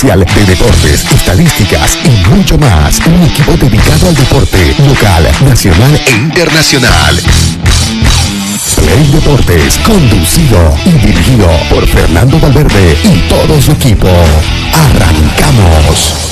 especial de deportes, estadísticas y mucho más. Un equipo dedicado al deporte local, nacional e internacional. Play Deportes, conducido y dirigido por Fernando Valverde y todo su equipo. Arrancamos.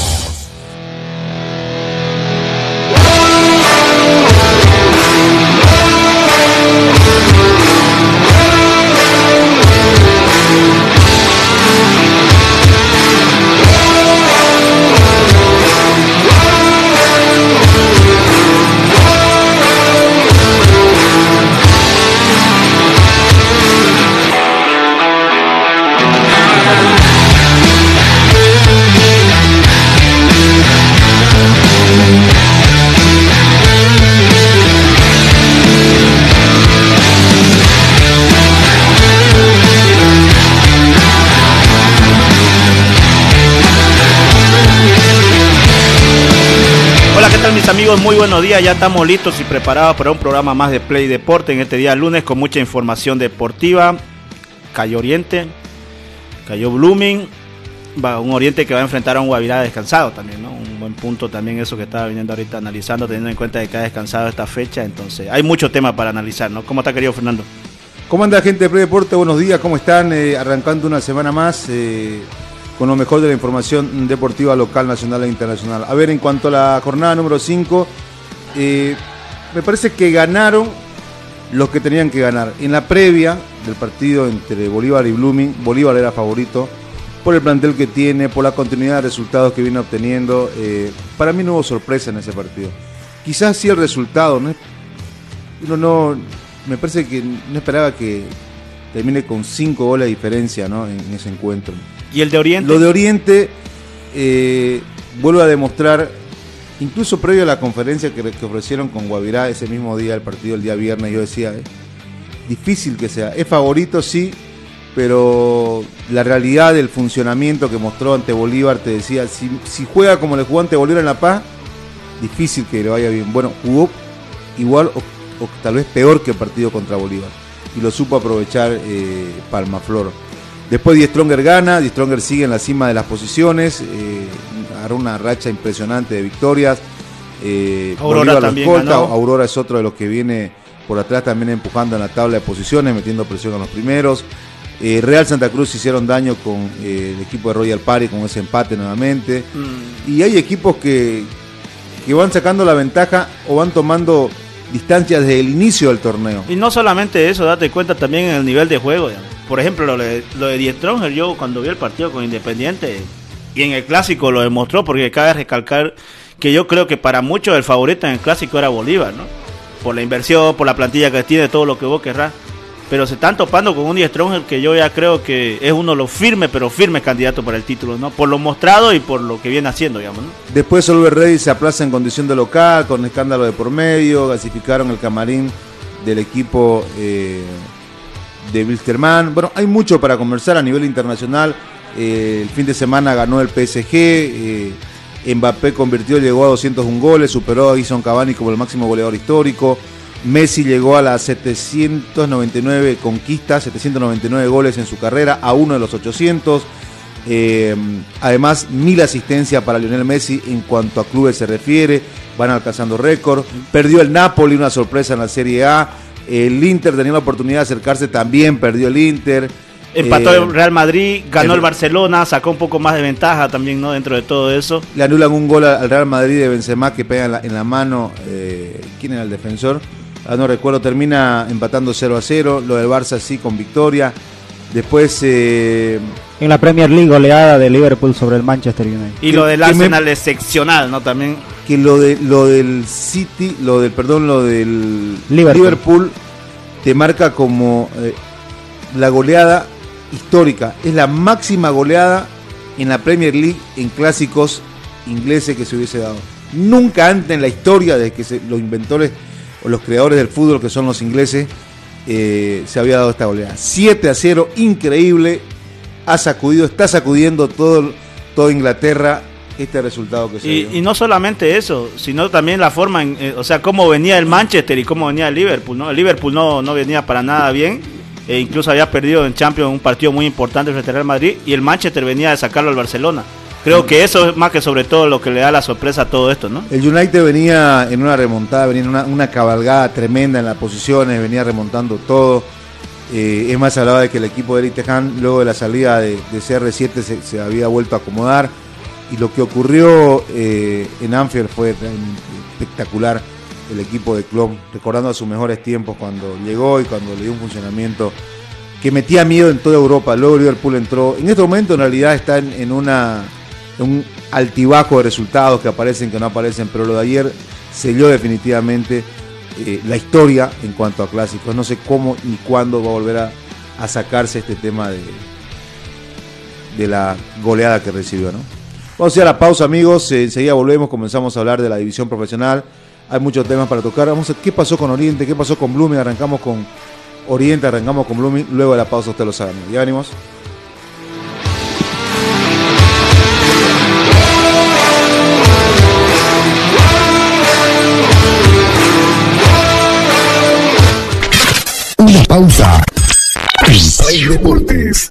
Amigos, muy buenos días. Ya estamos listos y preparados para un programa más de Play Deporte en este día lunes con mucha información deportiva. Cayó Oriente, cayó Blooming, un Oriente que va a enfrentar a un Guavirá descansado también, ¿no? Un buen punto también eso que estaba viniendo ahorita analizando, teniendo en cuenta que ha descansado esta fecha. Entonces, hay mucho tema para analizar, ¿no? ¿Cómo está, querido Fernando? ¿Cómo anda, gente de Play Deporte? Buenos días, ¿cómo están? Eh, arrancando una semana más. Eh con lo mejor de la información deportiva local, nacional e internacional. A ver, en cuanto a la jornada número 5, eh, me parece que ganaron los que tenían que ganar. En la previa del partido entre Bolívar y Blooming, Bolívar era favorito por el plantel que tiene, por la continuidad de resultados que viene obteniendo. Eh, para mí no hubo sorpresa en ese partido. Quizás sí el resultado, ¿no? Uno no, me parece que no esperaba que termine con cinco goles de diferencia en ese encuentro. ¿Y el de Oriente? Lo de Oriente eh, vuelve a demostrar, incluso previo a la conferencia que, ofrecieron con Guavirá ese mismo día, el partido el día viernes, yo decía, eh, difícil que sea. Es favorito, sí, pero la realidad del funcionamiento que mostró ante Bolívar te decía, si, juega como le jugó ante Bolívar en La Paz, difícil que le vaya bien. Bueno, jugó igual o, tal vez peor que el partido contra Bolívar y lo supo aprovechar eh, Palmaflor. Después Die Stronger gana, Die Stronger sigue en la cima de las posiciones, eh, hará una racha impresionante de victorias. Eh, Aurora también Aurora es otro de los que viene por atrás también empujando en la tabla de posiciones, metiendo presión a los primeros. Eh, Real Santa Cruz hicieron daño con el equipo de Royal Party con ese empate nuevamente. Mm. Y hay equipos que, que van sacando la ventaja o van tomando distancias desde el inicio del torneo. Y no solamente eso, date cuenta también en el nivel de juego. Digamos por ejemplo, lo de, lo Stronger, yo cuando vi el partido con Independiente y en el clásico lo demostró, porque cabe recalcar que yo creo que para muchos el favorito en el clásico era Bolívar, ¿no? Por la inversión, por la plantilla que tiene, todo lo que vos querrás. Pero se están topando con un Stronger que yo ya creo que es uno de los firmes, pero firmes candidatos para el título, ¿no? Por lo mostrado y por lo que viene haciendo, digamos, ¿no? Después Solver Rey se aplaza en condición de local, con escándalo de por medio, gasificaron el camarín del equipo eh, de Wilstermann. Bueno, hay mucho para conversar a nivel internacional. Eh, el fin de semana ganó el PSG. Eh, Mbappé convirtió, llegó a 201 goles, superó a Gison Cavani como el máximo goleador histórico. Messi llegó a las 799 conquistas, 799 goles en su carrera, a uno de los 800. Eh, además, mil asistencias para Lionel Messi en cuanto a clubes se refiere, van alcanzando récord. Perdió el Napoli, una sorpresa en la Serie A. El Inter tenía la oportunidad de acercarse, también perdió el Inter. Empató el eh, Real Madrid, ganó el, Barcelona, sacó un poco más de ventaja también, ¿no? Dentro de todo eso. Le anulan un gol al Real Madrid de Benzema que pega en la, mano. Eh, ¿Quién era el defensor? Ah, no recuerdo, termina empatando 0 a 0. Lo del Barça sí con victoria. Después. Eh, en la Premier League, goleada de Liverpool sobre el Manchester United. Y lo del Arsenal es excepcional, ¿no? También. Que lo, de, lo del City, lo del, perdón, lo del Liverpool, te marca como eh, la goleada histórica. Es la máxima goleada en la Premier League en clásicos ingleses que se hubiese dado. Nunca antes en la historia de que los inventores o los creadores del fútbol, que son los ingleses, eh, se había dado esta goleada. 7 a 0, increíble. Ha sacudido, está sacudiendo todo, toda Inglaterra este resultado que se y, y no solamente eso, sino también la forma, en, eh, o sea, cómo venía el Manchester y cómo venía el Liverpool, ¿no? El Liverpool no, no venía para nada bien, e incluso había perdido en Champions un partido muy importante frente al Real Madrid y el Manchester venía de sacarlo al Barcelona Creo que eso es más que sobre todo lo que le da la sorpresa a todo esto, ¿no? El United venía en una remontada, venía en una, una cabalgada tremenda en las posiciones, venía remontando todo. Eh, es más, hablaba de que el equipo de Tejan, luego de la salida de, de CR7, se, había vuelto a acomodar. Y lo que ocurrió eh, en Anfield fue espectacular. El equipo de Klopp, recordando a sus mejores tiempos cuando llegó y cuando le dio un funcionamiento que metía miedo en toda Europa. Luego Liverpool entró. En este momento, en realidad, está en un altibajo de resultados que aparecen, que no aparecen. Pero lo de ayer selló definitivamente eh, la historia en cuanto a clásicos. No sé cómo ni cuándo va a volver a, sacarse este tema de, de la goleada que recibió. ¿no? Vamos a ir a la pausa, amigos. Enseguida volvemos, comenzamos a hablar de la división profesional. Hay muchos temas para tocar. Vamos a ver qué pasó con Oriente, qué pasó con Blooming. Arrancamos con Oriente, arrancamos con Blooming. Luego de la pausa, usted lo sabe. Ya venimos. Pausa. En Play Deportes.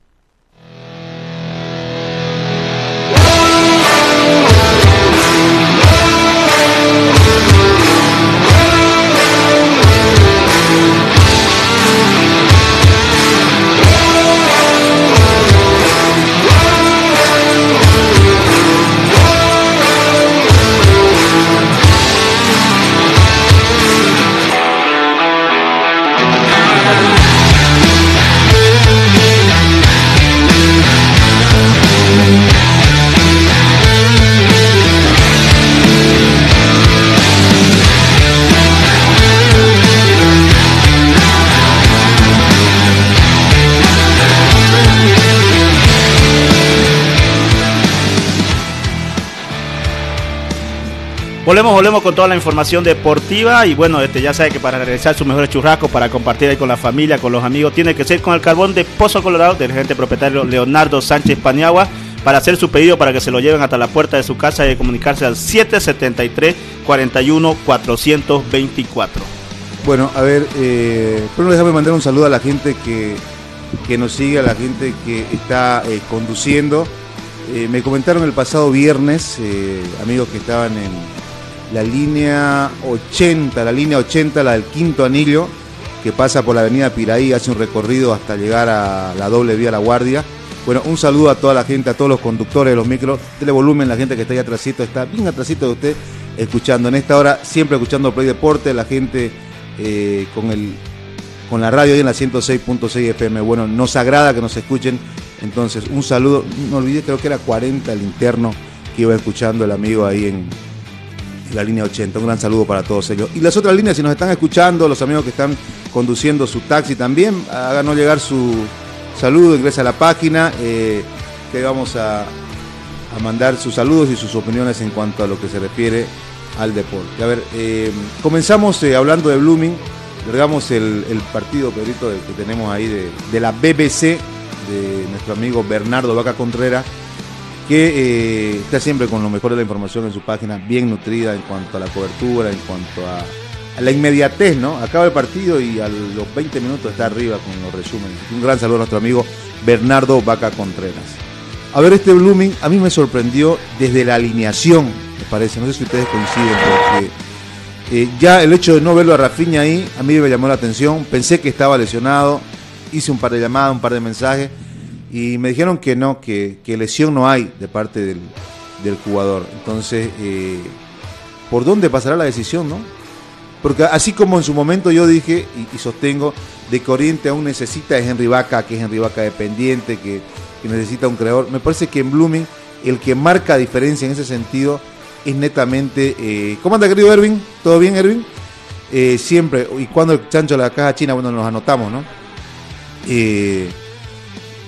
Volvemos, volvemos con toda la información deportiva y bueno, este ya sabe que para realizar sus mejores churrascos, para compartir ahí con la familia, con los amigos, tiene que ser con el carbón de Pozo Colorado del gerente propietario Leonardo Sánchez Paniagua para hacer su pedido para que se lo lleven hasta la puerta de su casa y comunicarse al 773 41 424. Bueno, a ver, eh, primero déjame mandar un saludo a la gente que, que nos sigue, a la gente que está eh, conduciendo. Eh, me comentaron el pasado viernes, eh, amigos que estaban en la línea 80, la línea 80, la del quinto anillo, que pasa por la avenida Piraí, hace un recorrido hasta llegar a la doble vía La Guardia. Bueno, un saludo a toda la gente, a todos los conductores de los micros. Dele volumen, la gente que está ahí atrásito, está bien atrásito de usted, escuchando. En esta hora, siempre escuchando Play Deporte, la gente eh, con, el, con la radio ahí en la 106.6 FM. Bueno, nos agrada que nos escuchen. Entonces, un saludo. No olvidé, creo que era 40 el interno que iba escuchando el amigo ahí en la línea 80. Un gran saludo para todos ellos. Y las otras líneas, si nos están escuchando, los amigos que están conduciendo su taxi también, háganos llegar su saludo, ingresa a la página, eh, que vamos a, a mandar sus saludos y sus opiniones en cuanto a lo que se refiere al deporte. A ver, eh, comenzamos eh, hablando de Blooming, largamos el, partido, Pedrito, que tenemos ahí de, de la BBC, de nuestro amigo Bernardo Vaca Contreras, que eh, está siempre con lo mejor de la información en su página, bien nutrida en cuanto a la cobertura, en cuanto a, la inmediatez, ¿no? Acaba el partido y a los 20 minutos está arriba con los resúmenes. Un gran saludo a nuestro amigo Bernardo Vaca Contreras. A ver, este Blooming a mí me sorprendió desde la alineación. parece. No sé si ustedes coinciden, porque eh, ya el hecho de no verlo a Rafinha ahí, a mí me llamó la atención. Pensé que estaba lesionado, hice un par de llamadas, un par de mensajes, y me dijeron que no, que, que lesión no hay de parte del, del jugador. Entonces, eh, ¿por dónde pasará la decisión, no? Porque así como en su momento yo dije y, sostengo de que Oriente aún necesita de Henry Vaca, que es Henry Vaca dependiente, que, que necesita un creador, me parece que en Blooming el que marca diferencia en ese sentido es netamente. Eh, ¿Cómo anda, querido Erwin? ¿Todo bien, Erwin? Eh, siempre, y cuando el chancho de la caja china, bueno, nos anotamos, ¿no? Eh,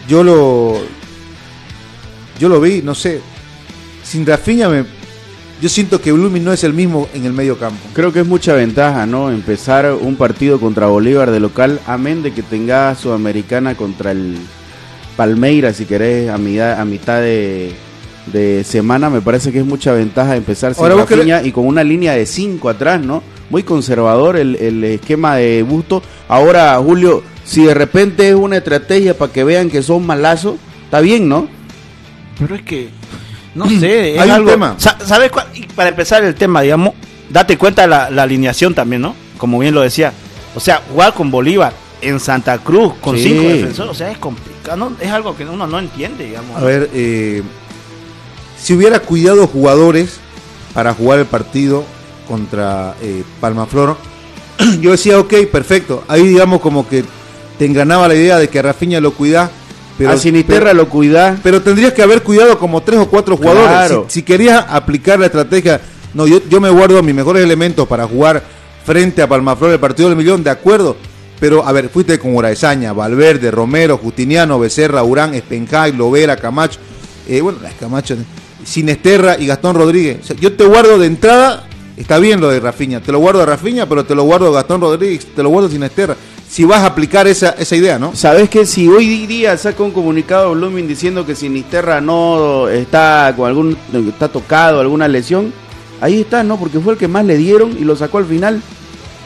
yo lo. Yo lo vi, no sé. Sin Rafinha, me, yo siento que Blooming no es el mismo en el medio campo. Creo que es mucha ventaja, ¿no? Empezar un partido contra Bolívar de local, amén de que tenga Sudamericana contra el Palmeiras, si querés, a mitad, a mitad de, de semana, me parece que es mucha ventaja empezar sin Ahora, Rafinha y con una línea de 5 atrás, ¿no? Muy conservador el, el esquema de Busto. Ahora, Julio, si de repente es una estrategia para que vean que son malazos, está bien, ¿no? Pero es que, no sé, es Hay un algo- tema. Sa- ¿Sabes cuál? Y para empezar el tema, digamos, date cuenta la, la alineación también, ¿no? Como bien lo decía. O sea, jugar con Bolívar en Santa Cruz con Sí. cinco defensores, o sea, es complicado, ¿no? es algo que uno no entiende, digamos. A ver, eh, si hubiera cuidado jugadores para jugar el partido contra eh, Palmaflor, yo decía, ok, perfecto. Ahí digamos como que te engranaba la idea de que a Rafinha lo cuidás, pero, a Sinisterra pero, lo cuida. pero tendrías que haber cuidado como tres o cuatro jugadores. Claro. Si, si querías aplicar la estrategia, no, yo, yo me guardo mis mejores elementos para jugar frente a Palmaflor el partido del millón, de acuerdo. Pero, a ver, fuiste con Uraesaña, Valverde, Romero, Justiniano, Becerra, Urán, Espenjay, Lovera, Camacho. Eh, bueno, las Camacho, Sinesterra y Gastón Rodríguez. O sea, yo te guardo de entrada, está bien lo de Rafiña, te lo guardo a Rafiña, pero te lo guardo a Gastón Rodríguez, te lo guardo a Sinesterra. Si vas a aplicar esa, esa idea, ¿no? ¿Sabes que si hoy día saca un comunicado Blooming diciendo que Sinisterra no está con algún está tocado, alguna lesión, ahí está, ¿no? Porque fue el que más le dieron y lo sacó al final.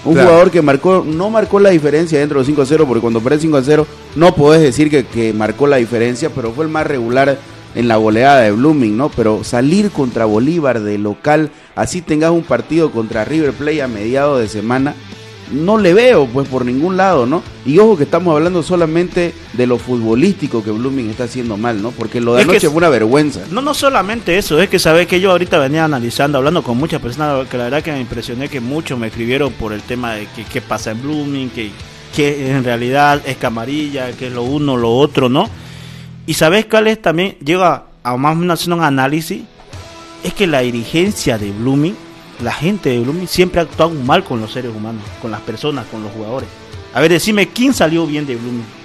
Un Claro. jugador que marcó, no marcó la diferencia dentro de 5 a 0, porque cuando perdés 5 a 0 no podés decir que, que marcó la diferencia, pero fue el más regular en la goleada de Blooming, ¿no? Pero salir contra Bolívar de local, así tengas un partido contra River Plate a mediados de semana, no le veo pues por ningún lado, ¿no? Y ojo que estamos hablando solamente de lo futbolístico que Blooming está haciendo mal, ¿no? Porque lo de Es que anoche es- fue una vergüenza. No, no solamente eso, es que sabes que yo ahorita venía analizando, hablando con muchas personas, que la verdad que me impresioné que muchos me escribieron por el tema de que qué pasa en Blooming, que, que en realidad es camarilla, que es lo uno, lo otro, ¿no? Y sabes cuál es también, llega a más o menos hacer un análisis, es que la dirigencia de Blooming, la gente de Blooming siempre ha actuado mal con los seres humanos, con las personas, con los jugadores. A ver, decime, ¿quién salió bien de Blooming?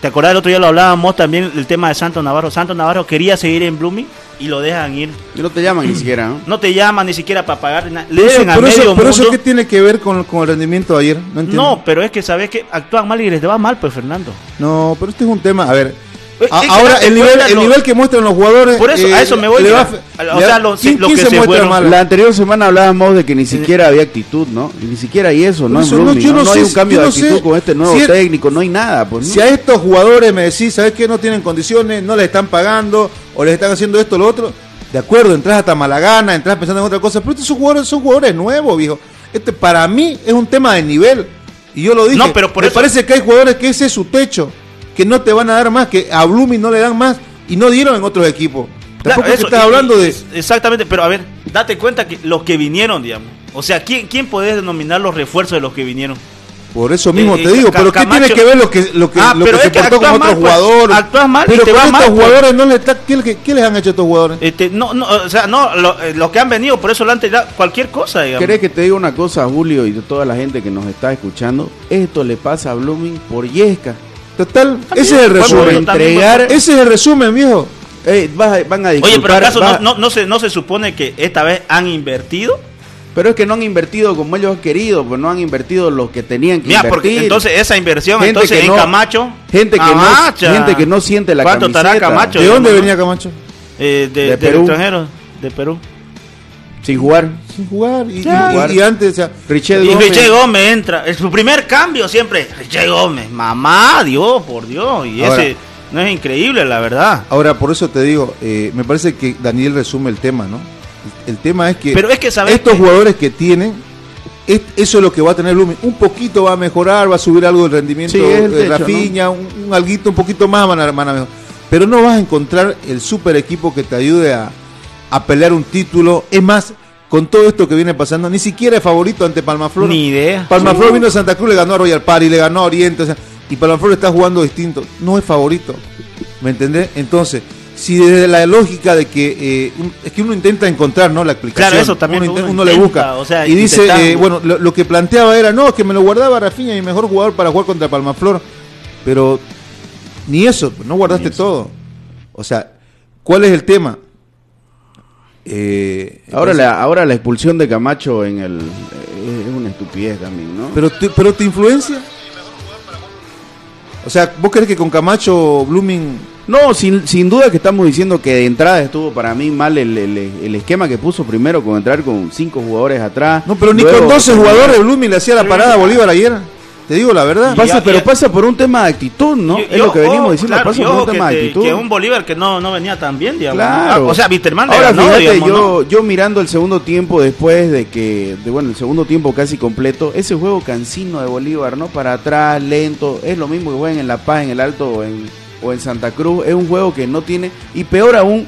¿Te acordás el otro día lo hablábamos también el tema de Santo Navarro? Santo Navarro quería seguir en Blooming y lo dejan ir. Y no te llaman ni siquiera, ¿no? No te llaman ni siquiera para pagar nada. Le eso, deben a pero eso- medio pero eso mundo. ¿qué tiene que ver con, con el rendimiento de ayer? No entiendo. No, pero es que sabes que actúan mal y les va mal, pues Fernando. No, pero este es un tema. A ver. Es a- que ahora, el nivel, el lo- nivel que muestran los jugadores. Por eso, eh, a eso me voy, va a- O sea, los- ¿quién- que se se muestra? La anterior semana hablábamos de que ni siquiera había actitud, ¿no? Y ni siquiera hay eso, ¿no? En eso, no, yo ¿no? no No sé hay un cambio yo de no sé actitud con este nuevo si técnico, no hay nada, pues. ¿no? Si a estos jugadores me decís, ¿sabes qué? No tienen condiciones, no les están pagando, o les están haciendo esto o lo otro. De acuerdo, entras hasta Malagana, entras pensando en otra cosa, pero estos son jugadores, son jugadores nuevos, viejo. Este para mí es un tema de nivel. Y yo lo dije. No, pero por me eso- parece que hay jugadores que ese es su techo, que no te van a dar más, que a Blooming no le dan más y no dieron en otros equipos. Tampoco eso, estás y- hablando y- de. Exactamente, pero a ver, date cuenta que los que vinieron, digamos. O sea, ¿quién, quién podés denominar los refuerzos de los que vinieron? Por eso mismo Eh, te digo, Ca- pero ¿qué tiene que ver lo que, lo que, Ah, lo pero que se que portó con otros pues. jugadores? Actúas mal y pero te con va estos mal, pues. jugadores no le está, ¿qué, qué- qué les han hecho estos jugadores? Este, no, no, o sea, no, eh, los que han venido, por eso lo han tirado, cualquier cosa, digamos. ¿Querés que te diga una cosa, Julio, y de toda la gente que nos está escuchando? Esto le pasa a Blooming por Yesca. Total, También, ese es el resumen. entregar... Ese es el resumen, viejo. Vas a- van a disculpar, Oye, pero acaso no, no, no se, no se supone que esta vez han invertido. Pero es que no han invertido como ellos han querido, pues no han invertido lo que tenían que Mira, invertir. porque entonces esa inversión, Gente entonces que en no- Camacho. gente que no- Camacha. gente que no siente la ¿Cuánto estará camiseta? Camacho? ¿De dónde venía Camacho? Eh, de, De del Perú. extranjero, de Perú. Sin jugar. Sin jugar. Y, Ya. y- y antes, o sea, Richet Y Gómez. Richie Gómez entra. Es su primer cambio siempre. Richie Gómez. Mamá, Dios, por Dios. Y Ahora- ese no es increíble, la verdad. ahora por eso te digo, eh, me parece que Daniel resume el tema, ¿no? El tema es que, Pero es que, ¿sabes estos jugadores que tienen, es- eso es lo que va a tener Blooming. Un poquito va a mejorar, va a subir algo del rendimiento Sí, el de techo, Rafinha, un, un alguito un poquito más van a, van a mejorar. Pero no vas a encontrar el super equipo que te ayude a, a pelear un título. Es más, con todo esto que viene pasando, ni siquiera es favorito ante Palmaflor. Ni idea. Palmaflor vino a Santa Cruz, le ganó a Royal Party, le ganó a Oriente, o sea, y Palmaflor está jugando distinto. No es favorito. ¿Me entendés? Entonces, si desde la lógica de que eh, un- es que uno intenta encontrar no la explicación Claro, eso también uno, uno inte- uno le busca o sea, y dice eh, bueno lo, lo que planteaba era no que me lo guardaba Rafinha mi mejor jugador para jugar contra Palmaflor pero ni eso no guardaste todo o sea ¿cuál es el tema? Eh, Ahora entonces- la, ahora la expulsión de Camacho en el eh, es una estupidez también, ¿no? Pero te, pero te influencia. O sea, ¿vos crees que con Camacho Blooming No, sin, sin duda que estamos diciendo que de entrada estuvo para mí mal el, el- el esquema que puso primero con entrar con cinco jugadores atrás. No, pero ni con 12 jugadores Blooming le hacía la parada a Bolívar ayer. Te digo la verdad. Pasa, Ya- pero ya- pasa por un tema de actitud, ¿no? Y- es lo que venimos diciendo, claro, pasa por un tema de actitud. que un Bolívar que no, no venía tan bien, digamos. Claro. Ah, o sea, Bitterman le Ahora ganó, fíjate, digamos, yo, yo mirando el segundo tiempo después de que, de, bueno, el segundo tiempo casi completo, ese juego cansino de Bolívar, ¿no? Para atrás, lento, es lo mismo que juegan en La Paz, en el Alto o en, o en Santa Cruz, es un juego que no tiene, y peor aún,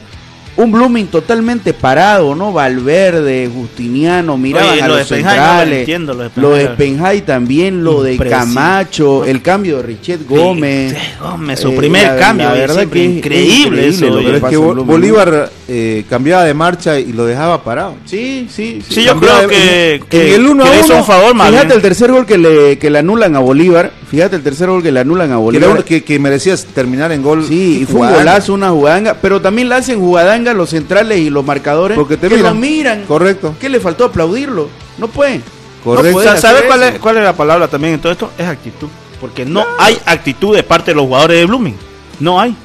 un Blooming totalmente parado, ¿no? Valverde, Justiniano, miraban Oye, a lo los de Penjay no lo centrales, entiendo, lo de lo de Penjay. También, lo de. Camacho, el cambio de Richet Gómez. Sí, Gómez, su Eh, primer la- cambio, la verdad que es increíble, increíble eso. lo. Pero es que en Bolívar eh, cambiaba de marcha y lo dejaba parado. Sí, sí, sí. Sí, yo creo de- que, en que, el uno que a le hizo uno, un favor, más Fíjate bien. el tercer gol que le, que le anulan a Bolívar. Fíjate el tercer gol que le anulan a Bolívar. que, que merecías terminar en gol. Sí, y fue un jugada. golazo, una jugadanga. Pero también la hacen jugadanga los centrales y los marcadores. Porque te que miran. lo miran. Correcto. ¿Qué le faltó aplaudirlo? No puede. Correcto. No ¿Sabes cuál es, cuál es la palabra también en todo esto? Es actitud. Porque no hay actitud de parte de los jugadores de Blooming. No hay.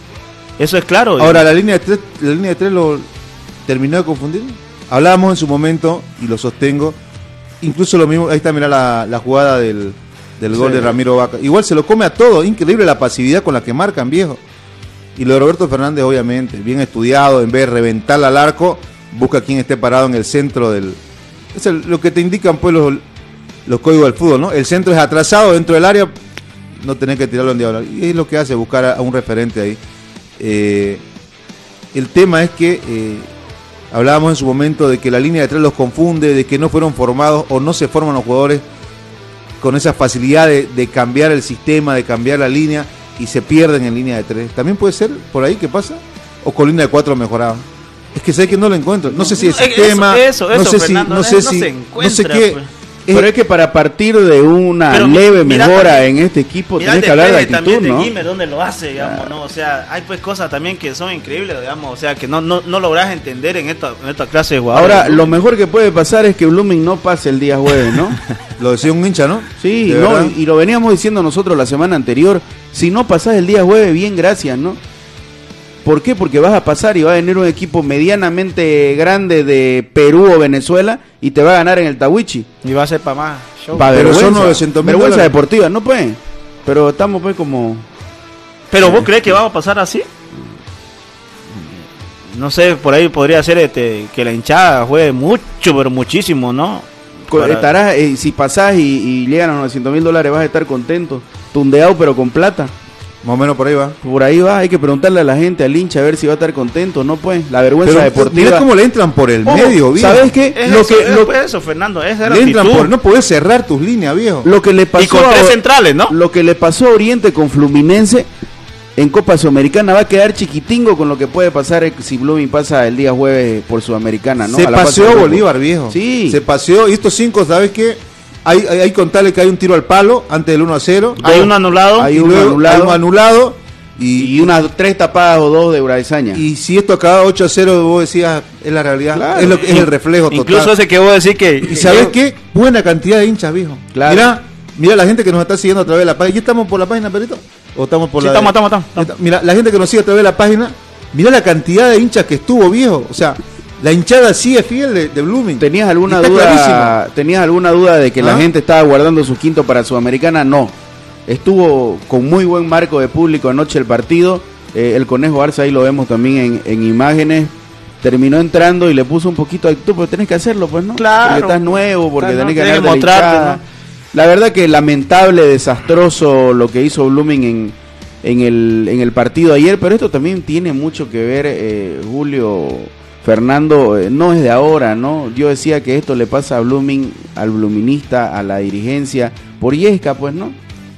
Eso es claro. Ahora, la línea de tres, la línea de tres lo terminó de confundir. Hablábamos en su momento, y lo sostengo, incluso lo mismo, ahí está, mirá la, la jugada del, del gol Sí. de Ramiro Vaca. Igual se lo come a todo, increíble la pasividad con la que marcan, viejo. Y lo de Roberto Fernández, obviamente, bien estudiado, en vez de reventar al arco, busca quien esté parado en el centro del... Es el- lo que te indican pues los, los códigos del fútbol, ¿no? El centro es atrasado dentro del área, no tenés que tirarlo en diagonal. Y es lo que hace, buscar a, a un referente ahí. Eh, el tema es que eh, hablábamos en su momento de que la línea de tres los confunde, de que no fueron formados o no se forman los jugadores con esa facilidad de, de cambiar el sistema, de cambiar la línea y se pierden en línea de tres. ¿También puede ser por ahí que pasa? ¿O con línea de cuatro mejoraba? Es que sé que no lo encuentro. No sé si el sistema, eso, no sé si, no sé si, no sé qué. pues. Es- Pero es que para partir de una Pero leve mira mejora también- en este equipo, Mira tenés el que hablar de actitud, también ¿no? de Guimer, donde lo hace, digamos, ¿no? O sea, hay pues cosas también que son increíbles, digamos, o sea, que no, no, no lográs entender en esta, en esta clase de jugadores. Ahora, lo mejor que puede pasar es que Blooming no pase el día jueves, ¿no? lo decía un hincha, ¿no? Sí, no, y, y lo veníamos diciendo nosotros la semana anterior. Si no pasás el día jueves, bien, gracias, ¿no? ¿Por qué? Porque vas a pasar y va a venir un equipo medianamente grande de Perú o Venezuela y te va a ganar en el Tawichi. Y va a ser para más show. Pa' Pero son vergüenza. 900 mil Vergüenza dólares. deportiva, no puede. Pero estamos pues como... Pero vos crees que va a pasar así? No sé, por ahí podría ser este, que la hinchada juegue mucho, pero muchísimo, ¿no? Para- Estarás, eh, si pasás y, y llegan a los 900 mil dólares vas a estar contento. Tundeado pero con plata. Más o menos por ahí va. Por ahí va, hay que preguntarle a la gente, al hincha, a ver si va a estar contento. No pues, la vergüenza Pero deportiva. mira cómo le entran por el Ojo, medio, viejo. ¿Sabes qué? Es Lo eso, que, es lo, pues eso, Fernando, es Le entran por, no podés cerrar tus líneas, viejo. lo que le pasó Y con a- tres centrales, ¿no? Lo que le pasó a Oriente con Fluminense en Copa Sudamericana va a quedar chiquitingo con lo que puede pasar eh, si Blooming pasa el día jueves por Sudamericana, ¿no? se A la paseó. Bolívar, viejo. Sí. Se paseó. Y estos cinco, ¿sabes qué? Hay, hay, hay contarle que hay un tiro al palo antes del 1 a 0. Hay uno anulado. Hay uno anulado. hay uno anulado. Y, Y unas tres tapadas o dos de Uraizaña. y si esto acaba 8 a 0, vos decías, es la realidad. Claro. es, lo, es el reflejo total. Incluso ese que vos decís que... ¿Y sabes qué? Buena cantidad de hinchas, viejo. Claro. Mira, mira la gente que nos está siguiendo a través de la página. ¿Ya estamos por la página, Perito? ¿O estamos por Sí, la estamos, de- estamos, estamos, estamos. Mira, la gente que nos sigue a través de la página, mira la cantidad de hinchas que estuvo, viejo. O sea, la hinchada sí es fiel de, de Blooming. ¿Tenías alguna duda? ¿Tenías alguna duda de que la ¿Ah? gente estaba guardando su quinto para Sudamericana? No. Estuvo con muy buen marco de público anoche el partido. Eh, el Conejo Arce ahí lo vemos también en, en imágenes. terminó entrando y le puso un poquito de actitud, pero tenés que hacerlo, pues, ¿no? Claro. Porque estás nuevo, porque Claro, tenés que ganar de la. La verdad que lamentable, desastroso lo que hizo Blooming en, en, el, en el partido ayer, pero esto también tiene mucho que ver, eh, Julio, Fernando, eh, no es de ahora, ¿no? Yo decía que esto le pasa a Blooming, al Bluminista, a la dirigencia, por Yesca, pues, ¿no?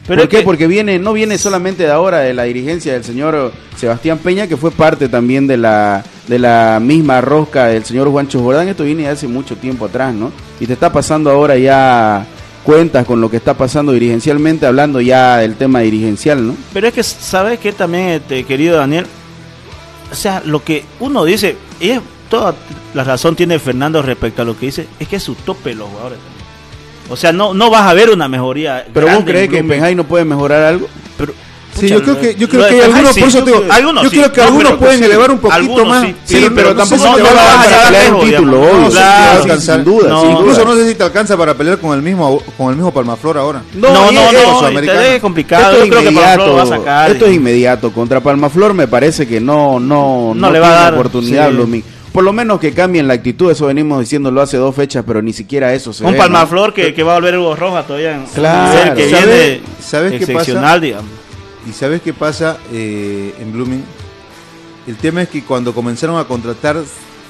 Pero ¿Por qué? que- Porque viene, no viene solamente de ahora de la dirigencia del señor Sebastián Peña, que fue parte también de la, de la misma rosca del señor Juancho Jordán. Esto viene de hace mucho tiempo atrás, ¿no? Y te está pasando ahora ya cuentas con lo que está pasando dirigencialmente, hablando ya del tema dirigencial, ¿no? Pero es que, ¿sabes qué también, este, querido Daniel? O sea, lo que uno dice, es toda la razón tiene Fernando respecto a lo que dice, es que es su tope los jugadores. O sea, no, no vas a ver una mejoría. Pero vos crees en que Blooming. Penjay no puede mejorar algo? Pero, Sí, pucha, yo creo que, yo creo que hay algunos, sí, por eso te digo, algunos yo sí. creo que No, algunos pero pueden sí, elevar un poquito algunos más. sí, Sí, pero tampoco no, te no va a a lejos, un título, digamos. obvio, claro, a sin alcanzar. duda, Incluso no sé si te alcanza para pelear con el mismo con el mismo Palmaflor ahora. No, no, no, es- te americano. deje complicado. Esto es inmediato. a esto es inmediato. Contra Palmaflor me parece que no, no, No le va a dar, oportunidad sí. Por lo menos que cambien la actitud, eso venimos diciéndolo hace dos fechas, pero ni siquiera eso se un ve, Palmaflor que, que va a volver Hugo Roja todavía en Claro. que ¿Sabes- viene sabes qué pasa? digamos. ¿Y sabes qué pasa eh, en Blooming? El tema es que cuando comenzaron a contratar,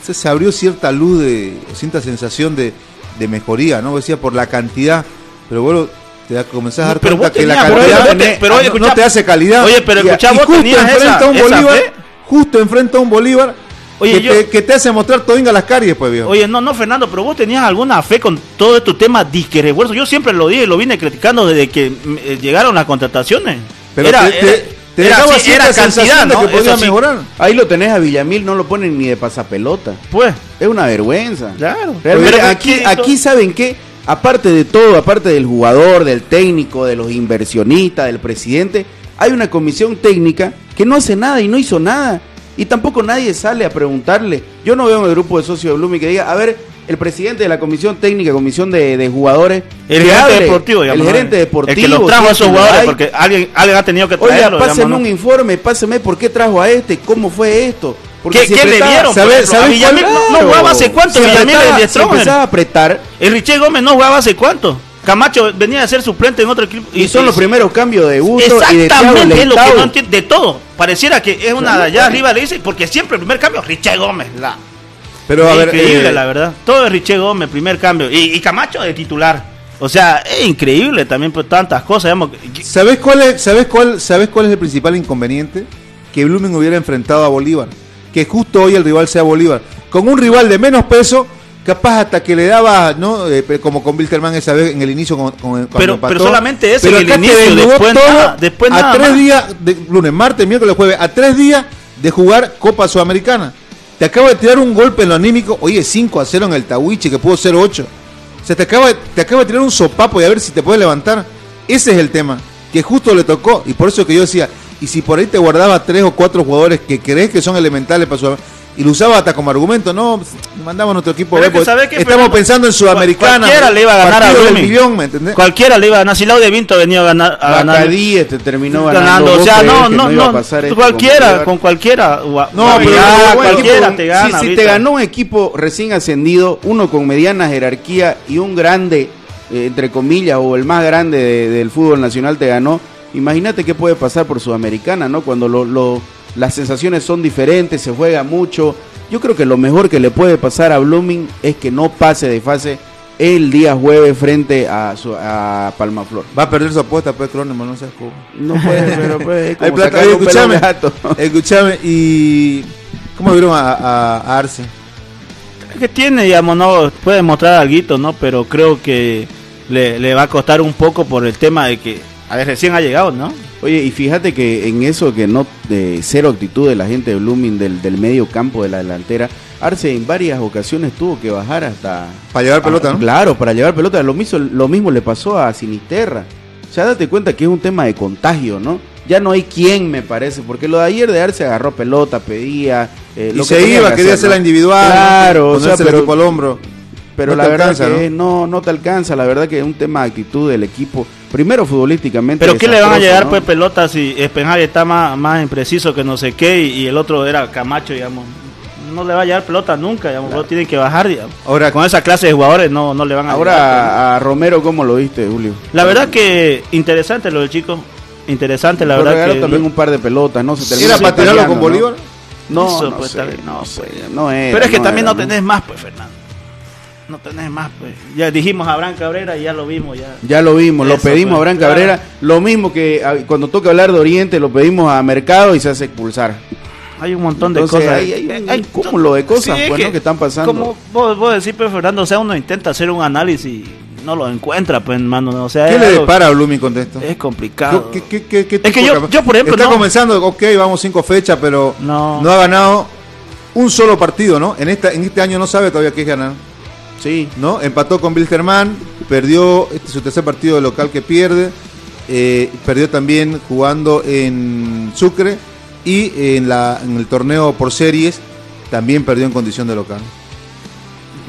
se, se abrió cierta luz, de cierta sensación de, de mejoría, ¿no? Decía por la cantidad, pero bueno, te da- comenzás a dar Pero cuenta que la cantidad pero vos te- pero oye, no- no escuchá- te hace calidad. Oye, pero Y- escuchá, y vos justo tenías esa- a un esa Bolívar, fe. justo enfrenta a un Bolívar Oye, que, yo- te, que te hace mostrar todo las caries, pues, viejo. Oye, no, no, Fernando, pero vos tenías alguna fe con todo este tema disque refuerzo. Yo siempre lo dije y lo vine criticando desde que eh, llegaron las contrataciones. pero era, te, te- era- te era dejaba así, cierta era sensación cantidad, de ¿no? que podía sí. mejorar. Ahí lo tenés a Villamil, no lo ponen ni de pasapelota. Pues, Es una vergüenza. claro. Realmente, Pero aquí, aquí saben que, aparte de todo, aparte del jugador, del técnico, de los inversionistas, del presidente, hay una comisión técnica que no hace nada y no hizo nada. Y tampoco nadie sale a preguntarle. Yo no veo en el grupo de socios de Blooming que diga, a ver, el presidente de la comisión técnica, comisión de, de jugadores, El gerente hable, deportivo, digamos, el gerente deportivo. El que los trajo a es esos jugadores, porque alguien, alguien ha tenido que traerlo. Oiga, pásenme un informe, pásenme por qué trajo a este, cómo fue esto. Porque ¿Qué- si qué le sabes Villamil cuál? no, no jugaba hace cuánto, Si de si empezaba a apretar, El Richie Gómez no jugaba hace cuánto. Camacho venía a ser suplente en otro equipo. y son los primeros cambios de Gusto y de Exactamente, es lo que no entiendo. De todo. Pareciera que es una de allá arriba, le dice, porque siempre el primer cambio, Richie Gómez. La, Pero a ver, increíble, eh, la verdad. Todo es Richie Gómez, primer cambio. Y, y Camacho de titular. O sea, es increíble también por tantas cosas. digamos, que- ¿Sabes cuál es, sabes cuál, sabes cuál es el principal inconveniente? Que Blooming hubiera enfrentado a Bolívar. Que justo hoy el rival sea Bolívar. Con un rival de menos peso, capaz hasta que le daba, ¿no? Eh, como con Wilterman esa vez en el inicio con, con- Pero- empató. pero solamente eso, Pero en el inicio, después nada, después a tres más. días, de, lunes, martes, miércoles, jueves, a tres días de jugar Copa Sudamericana. Te acaba de tirar un golpe en lo anímico, oye, 5 a 0 en el Tawiche, que pudo ser 8. O sea, te acaba, de- te acaba de tirar un sopapo y a ver si te puedes levantar. Ese es el tema, que justo le tocó, y por eso que yo decía, y si por ahí te guardaba tres o cuatro jugadores que crees que son elementales para Sudamérica, y lo usaba hasta como argumento, no, mandamos a nuestro equipo B, es que porque ¿sabe qué, estamos pensando en Sudamericana. Cualquiera le iba a ganar a Blooming. millón, ¿me entendés? Cualquiera le iba a ganar. Si Laude Vinto venía a ganar. A ganar Bacadí este terminó ganando. ganando. O ¿Vos sea, creés no, no, no. pasar cualquiera, con cualquiera. No, pero- ya, cualquiera equipo- te gana. Si, si te ganó un equipo recién ascendido, uno con mediana jerarquía y un grande, eh, entre comillas, o el más grande de- del fútbol nacional te ganó, imagínate qué puede pasar por Sudamericana, ¿no? Cuando lo- lo- las sensaciones son diferentes, se juega mucho. Yo creo que lo mejor que le puede pasar a Blooming es que no pase de fase el día jueves frente a, su- a Palmaflor. Va a perder su apuesta, pues, Cronenberg, no seas cojo. No puede, pero pues, es Hay como plata, oye, escúchame, gato. escúchame, y ¿cómo vieron a, a- a Arce? que tiene, digamos, no puede mostrar algo, ¿no? Pero creo que le, le va a costar un poco por el tema de que a ver, recién ha llegado, ¿no? Oye, y fíjate que en eso que no, de cero actitud de la gente de Blooming del, del medio campo de la delantera, Arce en varias ocasiones tuvo que bajar hasta... Para llevar pelota, Ah, ¿no? Claro, para llevar pelota. Lo mismo, lo mismo le pasó a Sinisterra. O sea, date cuenta que es un tema de contagio, ¿no? Ya no hay quien, me parece, porque lo de ayer de Arce agarró pelota, pedía... eh, Y lo se iba, que quería hacer, la individual, Claro, ¿no? o sea, pero- al hombro. Pero No la verdad alcanza, que ¿no? ¿no? te alcanza, la verdad que es un tema de actitud del equipo. Primero futbolísticamente. Pero ¿qué le van a llegar ¿no? pues pelotas si Espenjar está más, más impreciso que no sé qué y, y el otro era Camacho, digamos? no le va a llevar pelota nunca, digamos, no tienen que bajar, digamos. Ahora, Con esa clase de jugadores no, no le van a Ahora a Romero, ¿cómo lo viste, Julio? La verdad que interesante lo del chico. Interesante, la verdad que. también un par de pelotas, ¿no? Se ¿era para tirarlo con ¿no? Bolívar? No, no pues, sé, no no, sé, pues. no era, Pero es que también era, no tenés más, pues, Fernando. No tenés más, pues. Ya dijimos a Abraham Cabrera y ya lo vimos, ya. Ya lo vimos, lo pedimos a Abraham claro. Cabrera. Lo mismo que ah, cuando toca hablar de Oriente, lo pedimos a Mercado y se hace expulsar. Hay un montón de cosas. hay, hay cúmulo de cosas Sí, es pues, ¿no? que están pasando. Como vos, vos decís, pues, Fernando, o sea, uno intenta hacer un análisis y no lo encuentra, pues, hermano. O sea, ¿Qué le depara a Blooming con esto? Es complicado. ¿Qué- qué- qué- qué Es que yo- por ejemplo, Está no- comenzando, ok, vamos cinco fechas, pero No. no. ha ganado un solo partido, ¿no? En, esta, en este año no sabe todavía qué es ganar, Sí, ¿no? Empató con Wilterman, perdió este es su tercer partido de local que pierde, eh, perdió también jugando en Sucre y en, la, en el torneo por series también perdió en condición de local.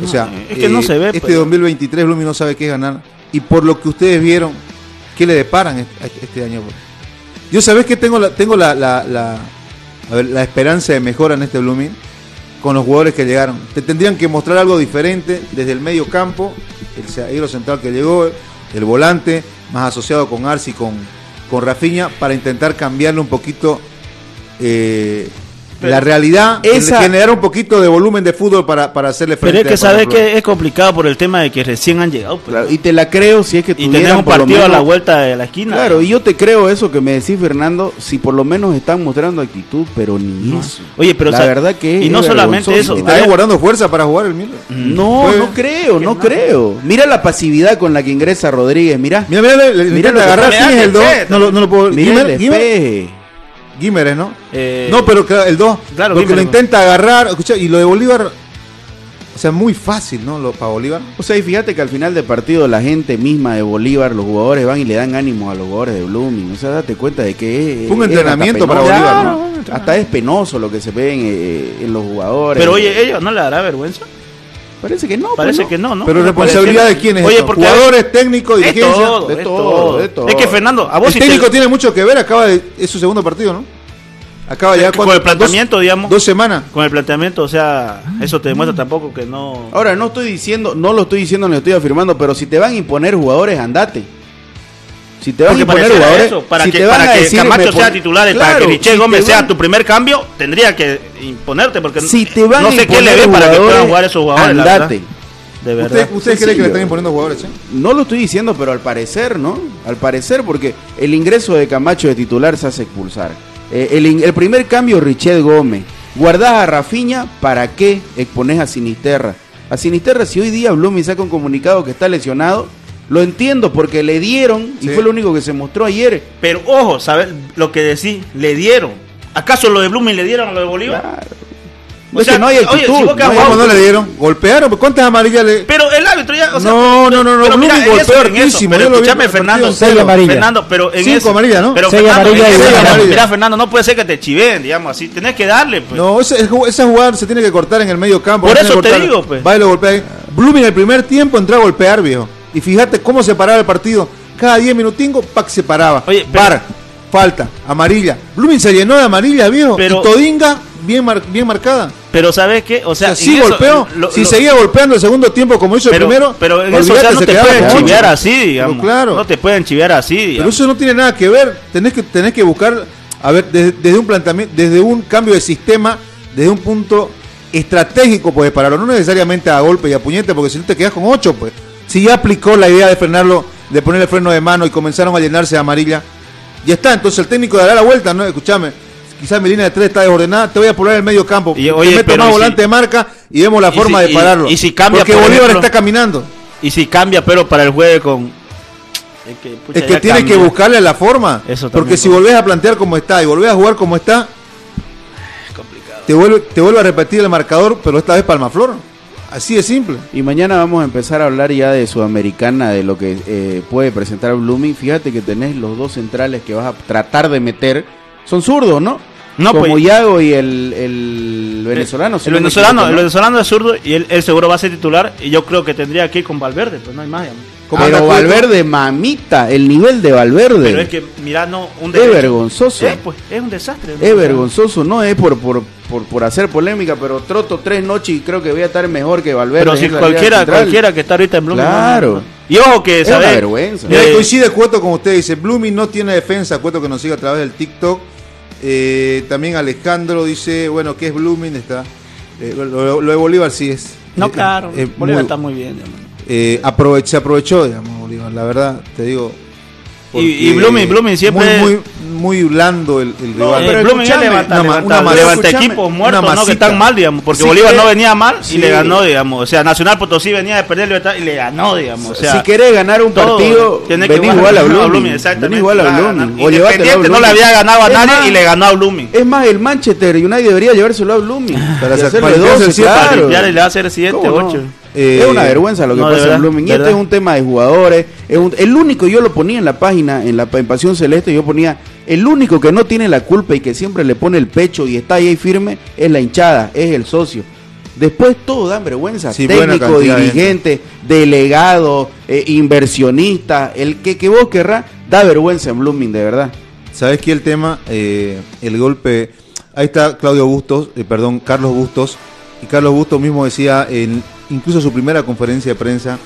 O sea, es que no se ve, Este pues. 2023 Blooming no sabe qué es ganar. Y por lo que ustedes vieron, ¿qué le deparan este, este año? Yo sabés que tengo la, tengo la, la, la- a ver, la esperanza de mejora en este Blooming con los jugadores que llegaron. Te tendrían que mostrar algo diferente desde el medio campo, el zaguero central que llegó, el volante, más asociado con Arce y con, con Rafinha, para intentar cambiarle un poquito eh, Pero la realidad, esa- generar un poquito de volumen de fútbol para, para hacerle Pero frente es que sabes que es complicado por el tema de que recién han llegado. pues. claro, y te la creo si es que y tuvieran por lo partido a la vuelta de la esquina. Claro, y yo te creo eso que me decís, Fernando, si por lo menos están mostrando actitud, pero ni No. eso. Oye, pero la o sea, verdad que y no solamente eso. ¿Y estaría guardando fuerza para jugar el Miller? No, Pues, no creo, que no no. creo. Mira la pasividad con la que ingresa Rodríguez, mira. Mira, mira, Mira intenta lo que es el 2. mira, No, lo- no lo puedo. Mira el despeje. Guimer es, ¿no? Eh, No, pero claro, el 2. Claro, porque lo intenta agarrar. Escucha, y lo de Bolívar. O sea, muy fácil, ¿no? Lo, para Bolívar. O sea, y fíjate que al final del partido la gente misma de Bolívar, los jugadores van y le dan ánimo a los jugadores de Blooming. O sea, date cuenta de que es, Fue un es entrenamiento para. Bolívar, Claro, ¿no? Hasta es penoso lo que se ve en, eh, en los jugadores. pero oye, ellos no le dará vergüenza. Parece que no. pues, Parece ¿no? que no, ¿no? Pero responsabilidad de quién es Oye, porque Jugadores, técnicos, dirigencia. todo, de es todo, todo. de todo. Es que Fernando, a vos El si técnico te- tiene mucho que ver. Acaba de. Es su segundo partido, ¿no? Acaba ya con el planteamiento, dos, digamos, dos semanas. con el planteamiento, o sea, eso te demuestra tampoco que no. Ahora, no estoy diciendo, no lo estoy diciendo, ni lo estoy afirmando, pero si te van a imponer jugadores, andate. Si te van a pareciera jugadores, eso, para si que, te van para a que decir, Camacho sea titular y para Claro, que Richel si Gómez sea tu primer cambio, tendría que imponerte porque Si te van no sé qué le ven para que puedan jugar esos jugadores. andate. De verdad. ¿Usted, ¿Usted cree que le están imponiendo jugadores? eh? No lo estoy diciendo, pero al parecer, ¿no? Al parecer, porque el ingreso de Camacho de titular se hace expulsar. Eh, el, in- el primer cambio, Richel Gómez. Guardás a Rafiña, ¿para qué expones a Sinisterra? A Sinisterra, si hoy día Blooming saca un comunicado que está lesionado, lo entiendo porque le dieron y Sí. fue lo único que se mostró ayer. Pero ojo, ¿sabes lo que decís? Le dieron. ¿Acaso lo de Blooming le dieron a lo de Bolívar? Claro. O es sea, que no hay oye, actitud. si vos que no has hay jugado- ¿Cómo no le dieron? ¿Golpearon? ¿Cuántas amarillas le.? Pero el árbitro ya, o sea, No, no, no, no, pero mira, golpeó hartísimo, pero escúchame, Fernando. Seis amarillas. Fernando, pero en Cinco eso, amarillas, ¿no? Pero Seis Fernando, amarillas amarilla. mira, Fernando, no puede ser que te chiven, digamos así, tenés que darle, pues. No, ese, esa jugada se tiene que cortar en el medio campo. Por eso te digo, pues. Va y lo golpea ahí. Blooming el primer tiempo entró a golpear, viejo. Y fíjate cómo se paraba el partido. Cada 10 minutingos, pac, se paraba. Oye, pero- Bar, falta, amarilla. Blooming se llenó de amarilla, viejo. Pero- y Todinga, bien, mar- bien marcada. Pero ¿sabes qué? O O sea, sea, sí eso, golpeó. lo- si lo- seguía golpeando el segundo tiempo como hizo pero, el primero, pero en eso, o sea, no se te pueden chivear así, digamos. Pero claro. No te pueden chivear así, Pero digamos. eso no tiene nada que ver. Tenés que, tenés que buscar, a ver, desde, desde un planteamiento, desde un cambio de sistema, desde un punto estratégico, pues, pararlo. No necesariamente a golpe y a puñete, porque si no te quedas con ocho, pues. Si ya aplicó la idea de frenarlo, de ponerle freno de mano y comenzaron a llenarse de amarilla, ya está. Entonces el técnico dará la vuelta, ¿no? Escúchame. Quizás mi línea de tres está desordenada, te voy a poner en el medio campo. Y, te oye, meto pero más si- volante de marca y vemos la y forma si- de pararlo. y si cambia, porque por Bolívar ejemplo- está caminando. Y si cambia, pero para el jueves con... Es que, pucha, Es que tiene que buscarle la forma. Eso también, porque si volvés a plantear como está y volvés a jugar como está, te vuelve, te vuelve a repetir el marcador, pero esta vez Palmaflor. Así de simple. Y mañana vamos a empezar a hablar ya de Sudamericana, de lo que eh, puede presentar Blooming. Fíjate que tenés los dos centrales que vas a tratar de meter. Son zurdos, ¿no? No, Como pues- Iago y el, el venezolano. si el no venezolano, equivoco, el ¿no? venezolano es zurdo y él, él seguro va a ser titular y yo creo que tendría que ir con Valverde, pues no hay más. digamos. ¿Cómo anda Pero? Valverde, mamita, el nivel de Valverde. Pero es que, mira, no, un es vergonzoso. Es, pues, es un desastre. ¿no? Es vergonzoso, no es por, por, por, por hacer polémica, pero troto tres noches y creo que voy a estar mejor que Valverde. Pero si cualquiera, cualquiera que está ahorita en Blooming. Claro. no, no, no. Y ojo que, Es una ¿sabes? vergüenza. Mira, Eh, coincide Cueto con usted, dice, Blooming no tiene defensa, Cueto que nos sigue a través del TikTok. Eh, también Alejandro dice, bueno, ¿qué es Blooming? Está. eh, lo, lo- lo de Bolívar sí es. No, eh, claro. eh, Bolívar muy- está muy bien. hermano. Eh, aprove- se aprovechó, digamos, Bolívar, la verdad, te digo. Y- y Blooming- Blooming siempre- Muy, muy, muy blando el, el No, rival. Eh, pero Blooming ya escúchame, levanta, una levanta, una ma- levanta equipos muertos, una ¿no? Que están mal, digamos. Porque Si Bolívar querés- no venía mal y sí. le ganó, digamos. O sea, Nacional Potosí venía de perder libertad y le ganó, digamos. O sea, si querés ganar un todo partido, tiene que igual a a Blooming. Blooming, exactamente. Igual a a ganar. O a Independiente no le había ganado a nadie y le ganó a Blooming. Es más, el Manchester United debería llevárselo a Blooming. Para Y sa- hacerle para limpiarse 12, el siete, claro. Para y le va a hacer 7, ¿Cómo no? 8. Eh, es una vergüenza lo que no, pasa en verdad, Blooming. Y de este es un tema de jugadores. Es un- el único, yo lo ponía en la página, en la en Pasión Celeste, yo ponía, el único que no tiene la culpa y que siempre le pone el pecho y está ahí firme es la hinchada, es el socio. Después todo dan vergüenza. Sí, Técnico, de dirigente, delegado, eh, inversionista, el que, que vos querrás, da vergüenza en Blooming, de verdad. ¿Sabes qué el tema? Eh, el golpe. Ahí está Claudio Bustos, eh, perdón, Carlos Bustos. Y Carlos Bustos mismo decía, en incluso su primera conferencia de prensa,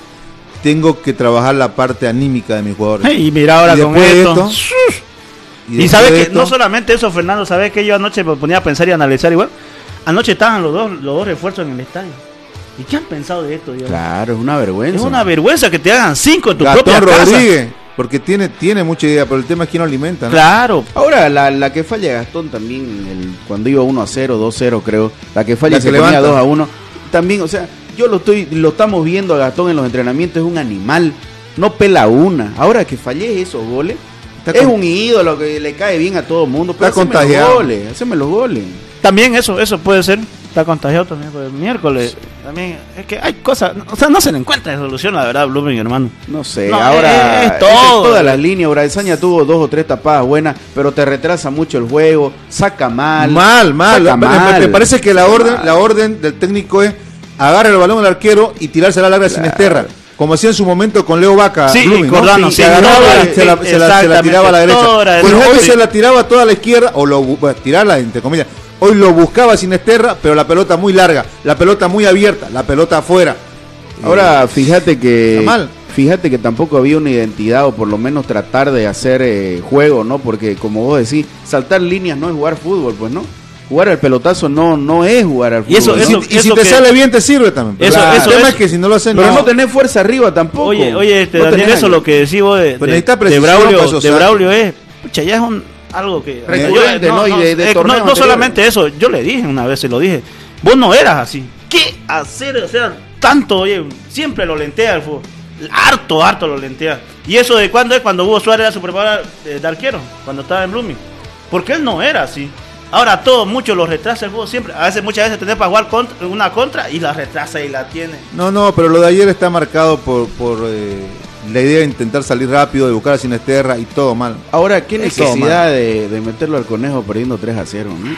tengo que trabajar la parte anímica de mis jugadores. Y mira ahora Y con esto. esto- Y, sabes de que esto- no solamente eso, Fernando, sabes que yo anoche me ponía a pensar y analizar igual. Anoche estaban los dos, los dos refuerzos en el estadio. ¿Y qué han pensado de esto? Dios? Claro, es una vergüenza. Es una vergüenza que te hagan cinco en tu Gastón propia casa. Rodríguez, porque tiene, tiene mucha idea, pero el tema es quién lo alimenta. ¿no? Claro. Ahora, la, la que falla Gastón también, el, cuando iba 1 a 0, 2 a 0 creo, la que falla La y que se ponía levanta. 2 a 1, también, o sea, yo lo estoy lo estamos viendo a Gastón en los entrenamientos, es un animal, no pela una. Ahora que falle esos goles, Está es un ídolo que le cae bien a todo el mundo, pero Está haceme los contagiado. goles, haceme los goles. También eso, eso puede ser. Está contagiado también el miércoles. También es que hay cosas, o sea, no se le encuentra solución, la verdad, Blooming, hermano. No sé, No, ahora es- es es todo. todas las líneas. Tuvo dos o tres tapadas buenas, pero te retrasa mucho el juego, saca mal. Mal, mal. saca mal. Me parece que la orden, mal. la orden del técnico es agarre el balón al arquero y tirársela a la larga sin Claro. Esterra. Como hacía en su momento con Leo Vaca. Sí, se, la, sí, se la- se la exactamente, tiraba a la derecha. eso. hoy se la tiraba toda a la izquierda, o lo bu- bueno, tirarla entre comillas. Hoy lo buscaba sin Esterra, pero la pelota muy larga, la pelota muy abierta, la pelota afuera. Ahora, fíjate que. Está mal. Fíjate que tampoco había una identidad, o por lo menos tratar de hacer eh, juego, ¿no? Porque, como vos decís, saltar líneas no es jugar fútbol, pues, ¿no? Jugar al pelotazo no, no es jugar al fútbol. Y eso- Y ¿no? si, eso- y si te que- sale bien, te sirve también. Eso- Claro. eso el tema es- es que si no lo hacen, Pero no. no tenés fuerza arriba tampoco. Oye, oye, este, No Daniel, eso algo. lo que decís vos de, Pero de, de Braulio, esos de. Braulio es, pucha, ya es un, algo que... Recurrente, ¿no? Y de- de eh, no, no solamente eso, yo le dije una vez, se lo dije, vos no eras así. ¿Qué hacer? O sea, tanto, oye, siempre lo lentea el fútbol. Harto, harto lo lentea. ¿Y eso de cuándo es? Cuando Hugo Suárez era su preparador de, de arquero, cuando estaba en Blooming. Porque él no era así. Ahora todo, mucho lo retrasa el juego siempre. A veces, muchas veces tenés para jugar contra, una contra y la retrasa y la tiene. No, no, pero lo de ayer está marcado por, por eh, la idea de intentar salir rápido, de buscar a Sinesterra y todo mal. Ahora, ¿qué necesidad de, de meterlo al conejo perdiendo 3 a 0, ¿no?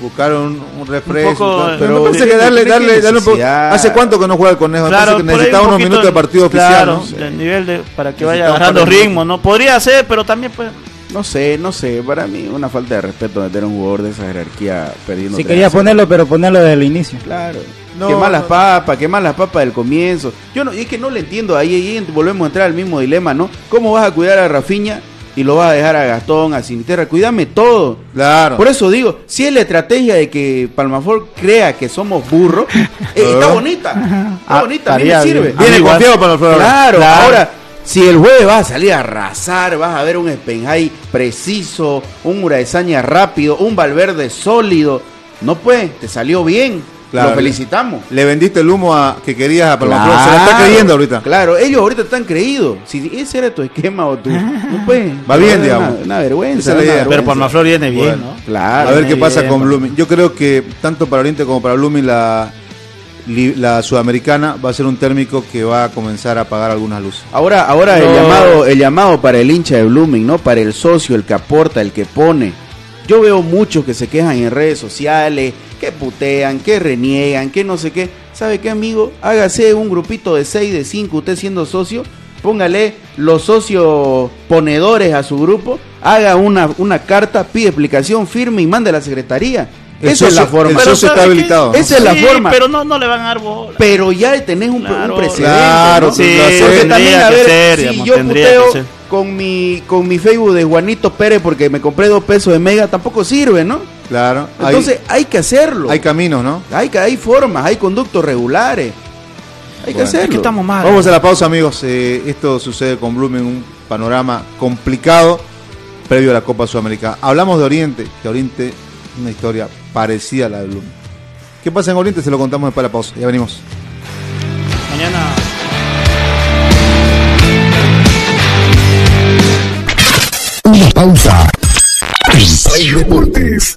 Buscaron un refresco. Un poco, pero pero me parece ¿qué- que darle, darle, darle un poco-? ¿Hace cuánto que no juega el conejo? Me parece que necesitaba un unos minutos de partido claro, oficial, ¿no? del nivel de, para que vaya el- ritmo, ¿no? Podría ser, pero también pues... No sé, no sé. Para mí, una falta de respeto meter a un jugador de esa jerarquía perdiendo. Si 3 quería a 0. ponerlo, pero ponerlo desde el inicio. Claro. No, quemar las no. papas, quemar las papas del comienzo. Yo no, y es que no le entiendo ahí, ahí volvemos a entrar al mismo dilema, ¿no? ¿Cómo vas a cuidar a Rafiña y lo vas a dejar a Gastón, a Sinisterra? Cuídame todo. Claro. Por eso digo, si es la estrategia de que Palmafor crea que somos burros, eh, está bonita. Está Ah, bonita, a mí me sirve. bien. Viene confiado para el Flor. Claro, Claro. ahora, si el jueves vas a salir a arrasar, vas a ver un Spenhai preciso, un Uraesaña rápido, un Valverde sólido, no pues, te salió bien, Claro. lo felicitamos. Le vendiste el humo a, que querías a Palmaflor. Se la está creyendo ahorita. Claro, ellos ahorita están creídos. Si ese era tu esquema o tu. No pues, Va bien, digamos. Una, vergüenza. Una vergüenza. Pero Palmaflor viene bien, Bueno. ¿no? Claro. a ver qué pasa bien, con Palma. Blooming. Yo creo que tanto para Oriente como para Blooming la, la sudamericana va a ser un térmico que va a comenzar a apagar algunas luces. Ahora, ahora el llamado, el llamado para el hincha de Blooming, ¿no? Para el socio, el que aporta, el que pone. Yo veo muchos que se quejan en redes sociales, que putean, que reniegan, que no sé qué. ¿Sabe qué, amigo? Hágase un grupito de 6, de 5, usted siendo socio, póngale los socios ponedores a su grupo, haga una, una carta, pide explicación, firme y mande a la secretaría. Esa es la forma. Pero socio está habilitado. Esa es la Sí, forma. Pero no, no le van a dar bola. Pero ya tenés un, Claro, un precedente. claro, ¿no? sí, Porque también, que a ver, ser, si digamos, yo puteo con mi, con mi Facebook de Juanito Pérez porque me compré dos pesos de mega, tampoco sirve, ¿no? Claro. Entonces hay, que hacerlo. hay caminos, ¿no? Hay, hay formas, hay conductos regulares. Hay que hacerlo. Es que estamos mal. Vamos a la pausa, amigos. Eh, esto sucede con Blooming, un panorama complicado previo a la Copa Sudamericana. Hablamos de Oriente, que Oriente una historia parecida a la de Blooming. ¿Qué pasa en Oriente? Se lo contamos después de la pausa. Ya venimos. Mañana. Una pausa. Play Deportes.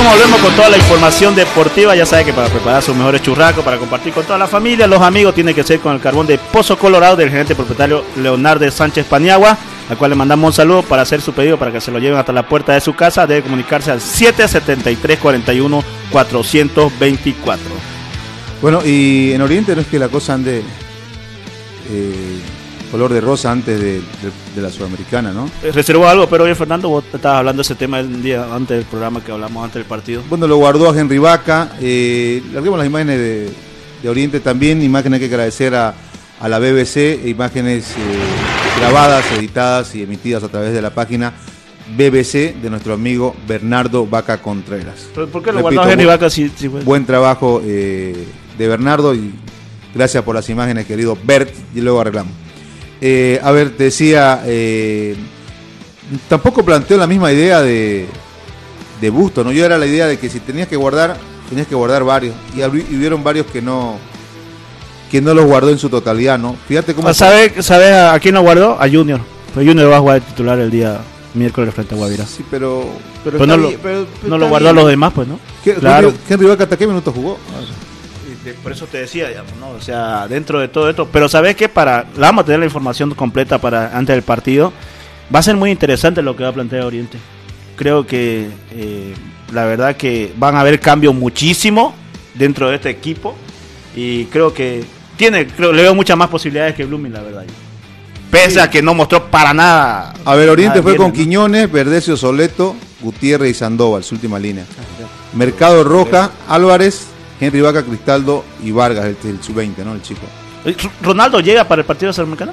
Volvemos, volvemos con toda la información deportiva. Ya sabe que para preparar sus mejores churracos, para compartir con toda la familia, los amigos, tiene que ser con el carbón de Pozo Colorado del gerente propietario Leonardo Sánchez Paniagua, al cual le mandamos un saludo para hacer su pedido para que se lo lleven hasta la puerta de su casa. Debe comunicarse al 773 41 424. Bueno, y en Oriente no es que la cosa ande eh, color de rosa antes de, de- de la Sudamericana, ¿no? Eh, Reservó algo, pero oye, Fernando, vos estabas hablando de ese tema el día antes del programa que hablamos antes del partido. Bueno, lo guardó a Henry Vaca. Eh, larguemos las imágenes de, de Oriente también. Imágenes que agradecer a, a la BBC. Imágenes eh, grabadas, editadas y emitidas a través de la página BBC de nuestro amigo Bernardo Vaca Contreras. ¿Pero ¿Por qué lo Repito, guardó Henry Vaca si, si fue- Buen trabajo eh, de Bernardo y gracias por las imágenes, querido Bert. Y luego arreglamos. Eh, a ver, te decía, eh, tampoco planteó la misma idea de, de Busto, ¿no? Yo era la idea de que si tenías que guardar, tenías que guardar varios. Y, hubieron varios que no que no los guardó en su totalidad, ¿no? Fíjate cómo... ¿Sabes sabe a quién lo guardó? A Junior. Pues Junior va a jugar de titular el día miércoles frente a Guavirá. Sí, pero... Pero Pues no lo- bien, pero- pero No lo guardó a los demás, pues, ¿no? ¿Qué- Claro. Henry, Henry Vaca, ¿hasta qué minuto Por eso te decía, digamos, ¿no? O sea, dentro de todo esto. Pero sabes que para. La vamos a tener la información completa para antes del partido. Va a ser muy interesante lo que va a plantear Oriente. Creo que eh, la verdad que van a haber cambios muchísimo dentro de este equipo. Y creo que tiene, creo, le veo muchas más posibilidades que Blooming, la verdad. Pese a que no mostró para nada. A ver, Oriente nada fue con ¿no? Quiñones, Verdecio Soleto, Gutiérrez y Sandoval, su última línea. Mercado Roja, Álvarez, Henry Vaca, Cristaldo y Vargas, el, el sub-20, ¿no? El chico. Eh, ¿Ronaldo llega para el partido sudamericano?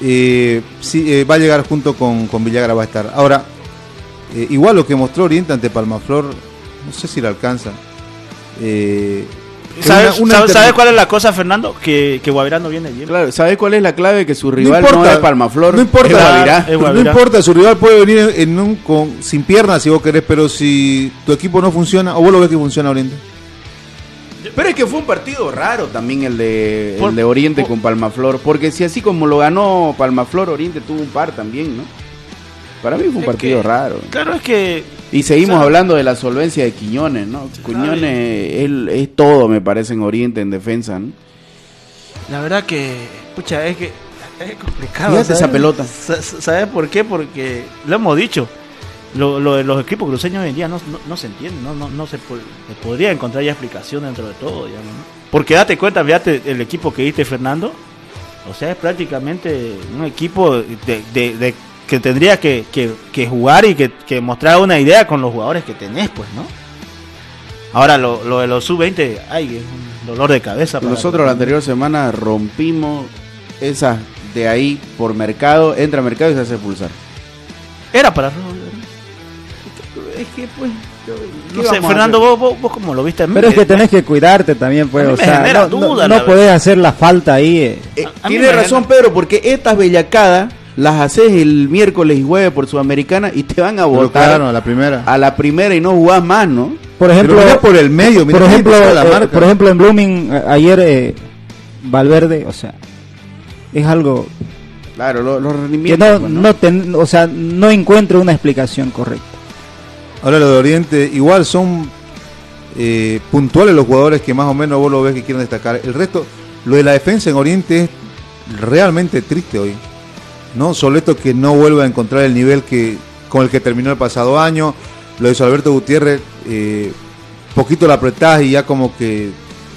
Eh, sí, eh, va a llegar junto con, con Villagra, va a estar. Ahora, eh, igual lo que mostró Oriente ante Palmaflor, no sé si le alcanza. Eh, es ¿Sabes, una- una sabes- sabes cuál es la cosa, Fernando? Que, que Guavirá no viene bien. Claro, ¿sabes cuál es la clave? Que su No rival no, importa, es Palmaflor. no importa, es Guavirá. Es no Guavirá. importa, su rival puede venir en un, con, sin piernas si vos querés, pero si tu equipo no funciona, o vos lo ves que funciona Oriente. Pero es que fue un partido raro también el de, Por- el de Oriente por- con Palmaflor. Porque si así como lo ganó Palmaflor, Oriente tuvo un par también, ¿no? Para mí fue un Es partido que- raro. Claro, es que Y seguimos hablando de la solvencia de Quiñones, ¿no? Quiñones él, es todo, me parece, en Oriente, en defensa, ¿no? La verdad que, pucha, es que es complicado. Fíjate esa pelota. Sa- sa- ¿Sabes por qué? Porque lo hemos dicho. Lo, lo de los equipos cruceños hoy en día no, no, no se entiende, no, no, no se, po- se podría encontrar ya explicación dentro de todo. digamos, ¿no? Porque date cuenta, fíjate, el equipo que diste Fernando, O sea, es prácticamente un equipo de, de- de- que tendría que, que- que jugar y que, que mostrar una idea con los jugadores que tenés, pues, ¿no? Ahora, lo, lo de los sub-20, ay, es un dolor de cabeza. para- Nosotros la anterior semana rompimos esas de ahí por mercado, entra a mercado y se hace expulsar. Era para. Es que, pues, yo- no ¿Qué sé, Fernando, vos, vos, vos cómo lo viste a mí. Pero es que tenés que cuidarte también, pues, o sea, no, no- duda, no podés hacer la falta ahí. eh. Eh, tiene razón genera- Pedro, porque estas bellacadas las haces el miércoles y jueves por Sudamericana y te van a votar claro, a la primera. a la primera y no jugás más, ¿no? Por ejemplo, por el medio, mira por ejemplo, eh, marca. por ejemplo en Blooming eh, ayer eh, Valverde, o sea, es algo Claro, lo- los que rendimientos. no, pues, no ten- o sea, no encuentro una explicación correcta. Ahora lo de Oriente, igual son eh, puntuales los jugadores que más o menos vos lo ves que quieren destacar. El resto, lo de la defensa en Oriente es realmente triste hoy. ¿no? Soleto que no vuelve a encontrar el nivel que con el que terminó el pasado año. Lo de Alberto Gutiérrez, eh, poquito la apretás y ya como que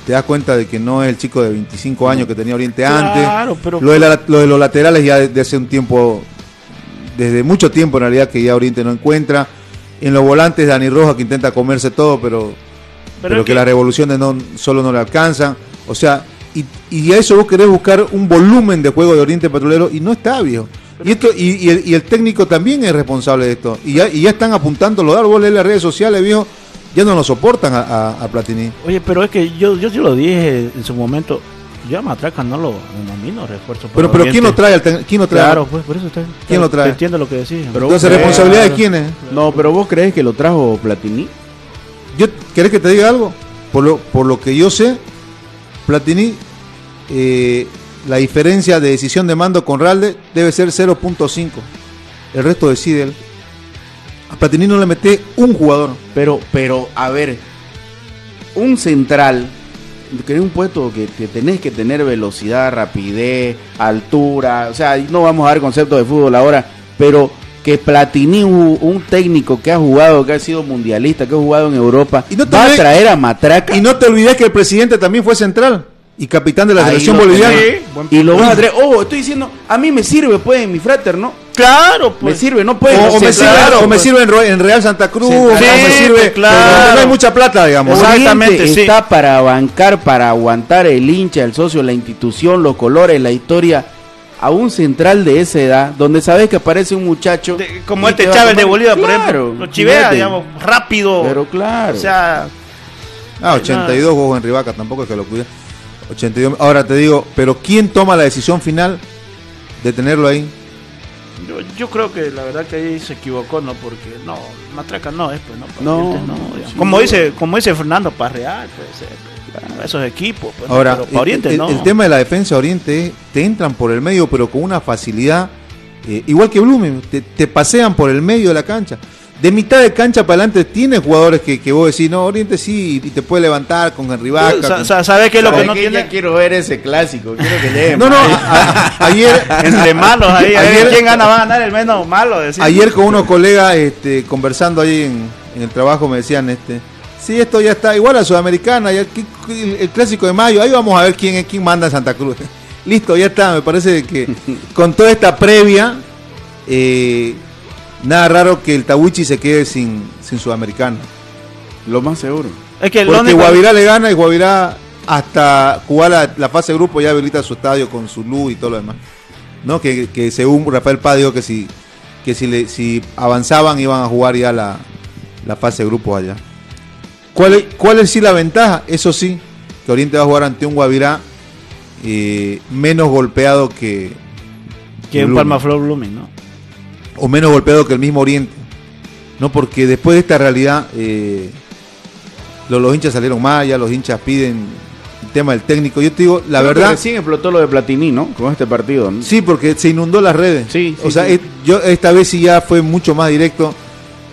te das cuenta de que no es el chico de 25 años que tenía Oriente antes. Pero Lo de, la- lo de los laterales ya desde hace un tiempo, desde mucho tiempo en realidad que ya Oriente no encuentra. En los volantes Dani Roja que intenta comerse todo, pero, pero, que, las revoluciones no, solo no le alcanzan. O sea, y, y a eso vos querés buscar un volumen de juego de Oriente Petrolero y no está, viejo. Y, esto, y, y el, y el técnico también es responsable de esto. Y ya, y ya están apuntando los. Vos lees las redes sociales, viejo, ya no lo soportan a, a- a Platini. Oye, pero es que yo, yo sí lo dije en su momento. Yo a Matraca no lo denomino refuerzo. Pero, pero ¿quién lo trae? ¿Quién lo trae? Claro, pues por eso está. ¿Quién lo trae? Entiendo lo que decís. Pero- Entonces, Claro. ¿responsabilidad de quién es? No, pero vos crees que lo trajo Platini? Yo, ¿Querés que te diga algo? Por lo, por lo que yo sé, Platini, eh, la diferencia de decisión de mando con Ralde debe ser 0.5. El resto decide él. A Platini no le mete un jugador. Pero, pero, a ver, un central, que un puesto que, que tenés que tener velocidad, rapidez, altura, o sea, no vamos a dar conceptos de fútbol ahora, pero que Platini, un, un técnico que ha jugado, que ha sido mundialista, que ha jugado en Europa, Y no te va a olvides- traer a Matraca Y no te olvides que el presidente también fue central y capitán de la Ahí selección boliviana. tenés. y lo vas a traer. Oh, estoy diciendo, a mí me sirve, pues, en mi frater, ¿no? Claro, Me pues. sirve, no puede. O, o me sirve, claro, o me pues. sirve en, Real Santa Cruz, Sí, o me sirve claro. no hay mucha plata, digamos. Exactamente, Oriente sí. está para bancar, para aguantar el hincha, el socio, la institución, los colores, la historia. A un central de esa edad, donde sabes que aparece un muchacho. De- como este Chávez de Bolívar, por ejemplo. Lo chivea, fíjate. digamos, rápido. Pero claro. O sea, Ah, 82 juegos en Rivaca, tampoco es que lo cuide. 82. Ahora te digo, pero ¿quién toma la decisión final de tenerlo ahí? Yo, yo creo que la verdad que ahí se equivocó, ¿no? Porque no, Matraca no es, pues, no. para No, no, sí, como dice como dice Fernando Parreal, pues, Esos equipos, pues, no, Ahora, pero para Oriente el- no. el tema de la defensa de Oriente es, te entran por el medio, pero con una facilidad, eh, igual que Blumen, te, te pasean por el medio de la cancha. De mitad de cancha para adelante tiene jugadores que, que vos decís, no, Oriente sí, y te puede levantar con Henry Vaca. Sa- con- sa- ¿Sabes qué es lo que ¿Sabes no qué? tiene? Ya quiero ver ese clásico. Quiero que le No, no, a- a- ayer, Entre malos ahí, Ayer- quién gana, va a ganar el menos malo. decir. Ayer con unos colegas este, conversando ahí en, en el trabajo me decían, este, sí, esto ya está igual a Sudamericana, ya, ¿qué- qué- el, el clásico de mayo, ahí vamos a ver quién es quién manda en Santa Cruz. Listo, ya está, me parece que con toda esta previa, eh, nada raro que el Tawichi se quede sin, sin Sudamericana. Lo más seguro. Es que Porque único- Guavirá le gana y Guavirá hasta jugar la, la fase de grupo ya habilita su estadio con su luz y todo lo demás. ¿No? Que, que según Rafael Paz dijo que si, que si, le, si avanzaban iban a jugar ya la, la fase de grupo allá. ¿Cuál es, ¿Cuál es sí la ventaja? Eso sí, que Oriente va a jugar ante un Guavirá eh, menos golpeado que, que un Blooming. Palma Flor Blooming, ¿no? O menos golpeado que el mismo Oriente. No, porque después de esta realidad, eh, los, los hinchas salieron mal, ya los hinchas piden el tema del técnico. Yo te digo, la Creo verdad, Recién explotó lo de Platini, ¿no? Con este partido. ¿no? sí, porque se inundó las redes. Sí, sí, o sea, sí. es- yo esta vez sí ya fue mucho más directo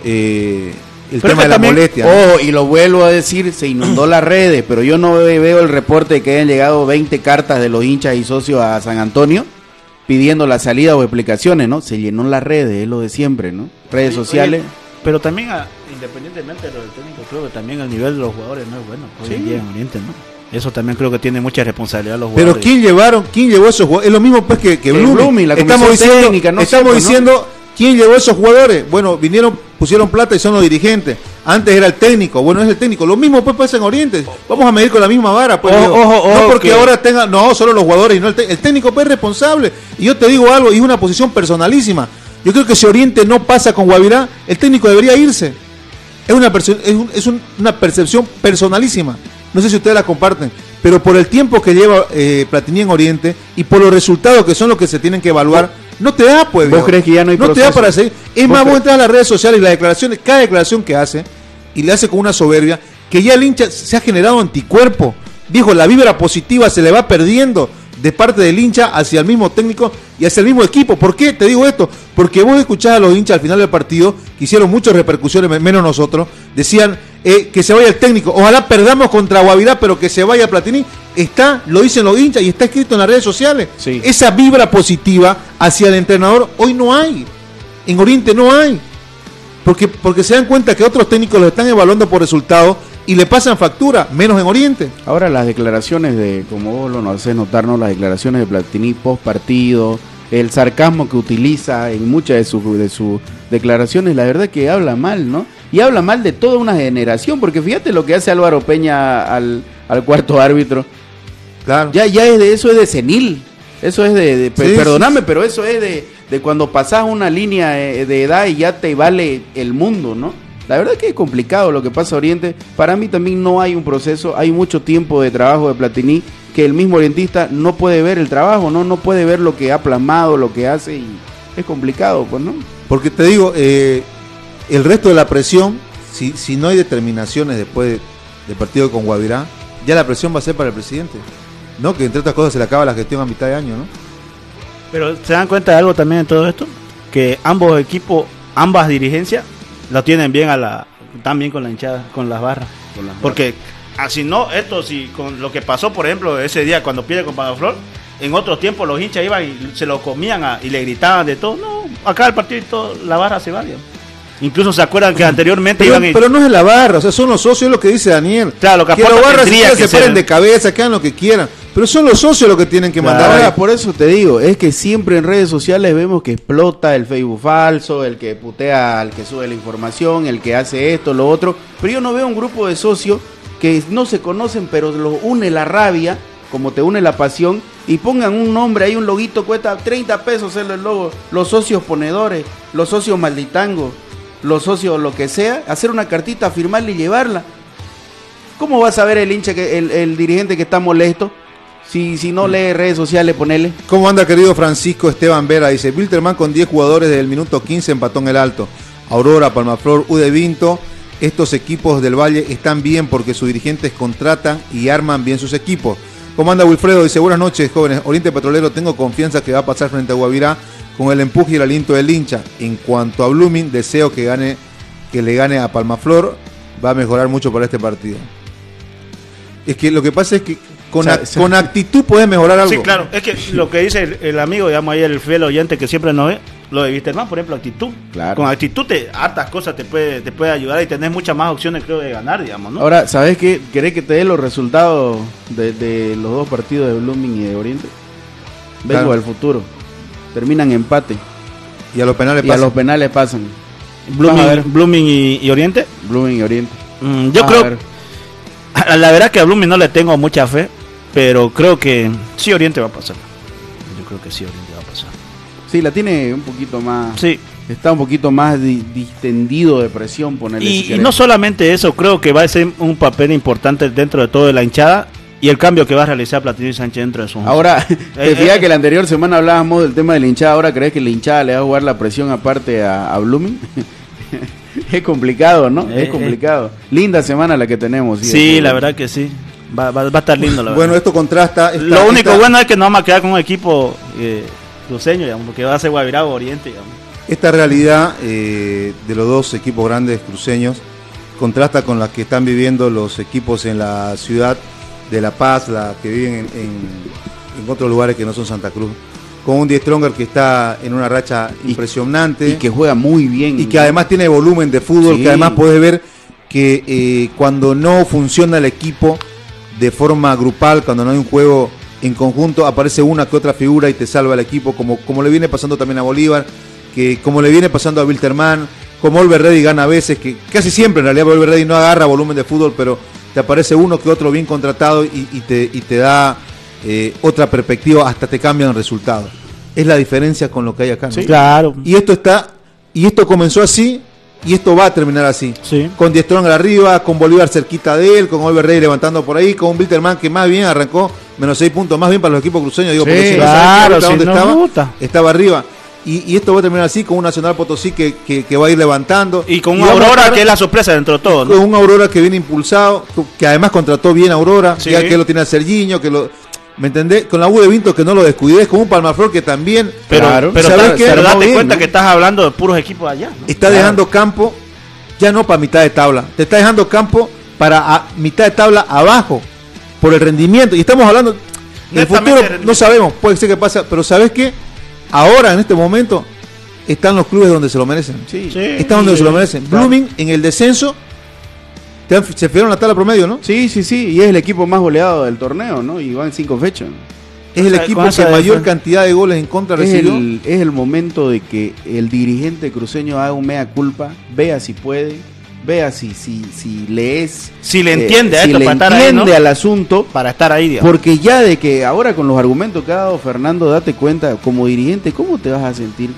eh, el Pero tema de la también- molestia. Oh, y lo vuelvo a decir, se inundó las redes, pero yo no ve- veo el reporte de que hayan llegado 20 cartas de los hinchas y socios a San Antonio pidiendo la salida o explicaciones, ¿no? Se llenó las redes, es lo de siempre, ¿no? Redes Sí, sociales. oye, pero también, independientemente de lo del técnico, creo que también el nivel de los jugadores no es bueno. Hoy en día en Oriente, ¿no? Eso también creo que tiene mucha responsabilidad los Pero jugadores. ¿quién llevaron? ¿Quién llevó esos jugadores? Es lo mismo pues que, que Que Blooming. Blooming, la estamos diciendo, técnica, no estamos ¿no? Quién llevó esos jugadores. Bueno, vinieron, pusieron plata y son los dirigentes. Antes era el técnico. Bueno, es el técnico. Lo mismo pues pasa en Oriente. Vamos a medir con la misma vara. Pues, digo. ojo, no porque que- ahora tenga, no, solo los jugadores y no el, el técnico pues es responsable. Y yo te digo algo, y es una posición personalísima. Yo creo que si Oriente no pasa con Guavirá, el técnico debería irse. Es una, es un- es un- una percepción personalísima. No sé si ustedes la comparten, pero por el tiempo que lleva eh, Platini en Oriente y por los resultados que son los que se tienen que evaluar, no te da, pues. ¿Vos crees que ya no hay te da para seguir. Es ¿Vos más, vos entras a las redes sociales y las declaraciones, cada declaración que hace, y le hace con una soberbia, que ya el hincha se ha generado anticuerpo. Dijo, la vibra positiva se le va perdiendo de parte del hincha hacia el mismo técnico y hacia el mismo equipo. ¿Por qué te digo esto? Porque vos escuchás a los hinchas al final del partido, que hicieron muchas repercusiones, me- menos nosotros, decían eh, que se vaya el técnico. Ojalá perdamos contra Guavirá, pero que se vaya Platini. Está, lo dicen los hinchas y está escrito en las redes sociales. Sí. Esa vibra positiva hacia el entrenador hoy no hay. En Oriente no hay. Porque, porque se dan cuenta que otros técnicos los están evaluando por resultados y le pasan factura, menos en Oriente. Ahora las declaraciones de, como vos lo haces notar, ¿no? las declaraciones de Platini post partido, el sarcasmo que utiliza en muchas de sus de sus declaraciones, la verdad que habla mal, ¿no? Y habla mal de toda una generación, porque fíjate lo que hace Álvaro Peña al, al cuarto árbitro. Claro. Ya, ya es de eso es de senil. Eso es de, de- Sí, perdóname, pero eso es de, de cuando pasas una línea eh, de edad y ya te vale el mundo, ¿no? La verdad que es complicado lo que pasa a Oriente. Para mí también no hay un proceso, hay mucho tiempo de trabajo de Platini que el mismo orientista no puede ver el trabajo, no, no puede ver lo que ha plasmado, lo que hace y es complicado, pues, ¿no? Porque te digo, eh, el resto de la presión, si, si no hay determinaciones después de- del partido con Guavirá, ya la presión va a ser para el presidente. ¿No? Que entre otras cosas se le acaba la gestión a mitad de año, ¿no? Pero se dan cuenta de algo también en todo esto, que ambos equipos, ambas dirigencias, lo tienen bien a la, están bien con la hinchada, con las barras. Porque así no, esto si con lo que pasó, por ejemplo, ese día cuando pierde con Panaflor, en otros tiempos los hinchas iban y se lo comían a- y le gritaban de todo. No, acá el partido y todo, la barra se va. digamos. Incluso se acuerdan que anteriormente Pero, iban y- pero no es la barra, o sea, son los socios, es lo que dice Daniel. Claro, lo que que los barras si se paren de cabeza, que hagan lo que quieran. Pero son los socios los que tienen que mandar. Ahora, por eso te digo, es que siempre en redes sociales vemos que explota el Facebook falso, el que putea al que sube la información, el que hace esto, lo otro. Pero yo no veo un grupo de socios que no se conocen, pero los une la rabia, como te une la pasión, y pongan un nombre ahí, un loguito, cuesta 30 pesos el logo. Los socios ponedores, los socios malditangos, los socios lo que sea, hacer una cartita, firmarla y llevarla. ¿Cómo va a saber el hincha, que el, el dirigente que está molesto? Si, si no lee redes sociales, ponele. ¿Cómo anda, querido Francisco Esteban Vera? Dice, Wilterman con 10 jugadores desde el minuto 15 empató en el alto. Aurora, Palmaflor, U de Vinto. Estos equipos del Valle están bien porque sus dirigentes contratan y arman bien sus equipos. ¿Cómo anda Wilfredo? Dice, buenas noches, jóvenes. Oriente Petrolero, tengo confianza que va a pasar frente a Guavirá con el empuje y el aliento del hincha. En cuanto a Blooming, deseo que gane, que le gane a Palmaflor. Va a mejorar mucho para este partido. Es que lo que pasa es que con, actitud puedes mejorar algo. Sí, claro. Es que lo que dice el, el amigo, digamos ahí el fiel oyente que siempre nos ve, lo de Wisterman, por ejemplo, actitud. Claro. Con actitud te hartas cosas te puede, te puede ayudar y tenés muchas más opciones, creo, de ganar, digamos, ¿no? Ahora, ¿sabes qué? ¿Querés que te dé los resultados de, de los dos partidos de Blooming y de Oriente? Vengo Claro. al futuro. Terminan empate. Y a los penales Y a pasa. los penales pasan. Blooming, a. Blooming y, y Oriente. Blooming y Oriente. Mm, yo Vas a creo, ver. la verdad que a Blooming no le tengo mucha fe, pero creo que sí Oriente va a pasar. Yo creo que sí Oriente va a pasar. Sí, la tiene un poquito más. Sí. Está un poquito más di- distendido de presión, ponerle Y, si y no solamente eso, creo que va a ser un papel importante dentro de todo de la hinchada y el cambio que va a realizar Platino y Sánchez dentro de su Ahora, te Eh, fijas eh. que la anterior semana hablábamos del tema de la hinchada. Ahora, ¿crees que la hinchada le va a jugar la presión aparte a, a Blooming? es complicado, ¿no? Eh, es complicado. Linda semana la que tenemos. Sí, la verdad que sí. Va, va- va a estar lindo, la verdad. Bueno, esto contrasta. esta- Lo único esta- bueno es que no vamos a quedar con un equipo eh, cruceño, digamos, porque va a ser Guavirá o Oriente, digamos. Esta realidad eh, de los dos equipos grandes cruceños contrasta con la que están viviendo los equipos en la ciudad de La Paz, la que viven en, en- en otros lugares que no son Santa Cruz. Con un Die Stronger que está en una racha Y- impresionante Y que juega muy bien. y que además tiene volumen de fútbol, Sí. que además puedes ver que eh, cuando no funciona el equipo, de forma grupal, cuando no hay un juego en conjunto, aparece una que otra figura y te salva el equipo, como, como le viene pasando también a Bolívar, que como le viene pasando a Wilterman, como Olver Reddy gana a veces, que casi siempre en realidad Olver Reddy no agarra volumen de fútbol, pero te aparece uno que otro bien contratado y, y te, y te da eh, otra perspectiva, hasta te cambian el resultado. Es la diferencia con lo que hay acá. ¿no? Claro. Y esto está, y esto comenzó así, y esto va a terminar así. Sí. Con Diestrón arriba, con Bolívar cerquita de él, con Oliver Rey levantando por ahí, con un Bilterman que más bien arrancó menos seis puntos, más bien para los equipos cruceños, digo, Sí, porque si no claro, ahorita si dónde nos estaba, gusta. estaba arriba. Y, y esto va a terminar así, con un Nacional Potosí que, que, que va a ir levantando. Y con a Aurora, estar que es la sorpresa dentro de todo. ¿no? Con un Aurora que viene impulsado, que además contrató bien a Aurora, Sí. ya que lo tiene a Sergiño, que lo... ¿Me entendés? Con la U de Vinto que no lo descuides, con un Palmaflor que también Pero, Claro. pero, ¿Sabes qué? pero date bien, cuenta ¿no? que estás hablando de puros equipos allá. ¿no? está dejando campo ya no para mitad de tabla, te está dejando campo para a- mitad de tabla abajo por el rendimiento. Y estamos hablando, en el futuro no sabemos, puede ser que pasa, pero ¿sabes qué? Ahora, en este momento, están los clubes donde se lo merecen. Sí. Sí. Están donde se lo merecen. Claro. Blooming en el descenso, se fijaron la tabla promedio, ¿no? Sí, sí, sí, y es el equipo más goleado del torneo, ¿no? Y van cinco fechas. Es el sea, equipo con que mayor cantidad de goles en contra Es recibió. el, es el momento de que el dirigente cruceño haga un mea culpa, vea si puede, vea si, si, si le es... Si le eh, entiende a si esto le para estar ahí, entiende ¿no? al asunto, Para estar ahí, digamos. porque ya de que ahora con los argumentos que ha dado Fernando, date cuenta, como dirigente, ¿cómo te vas a sentir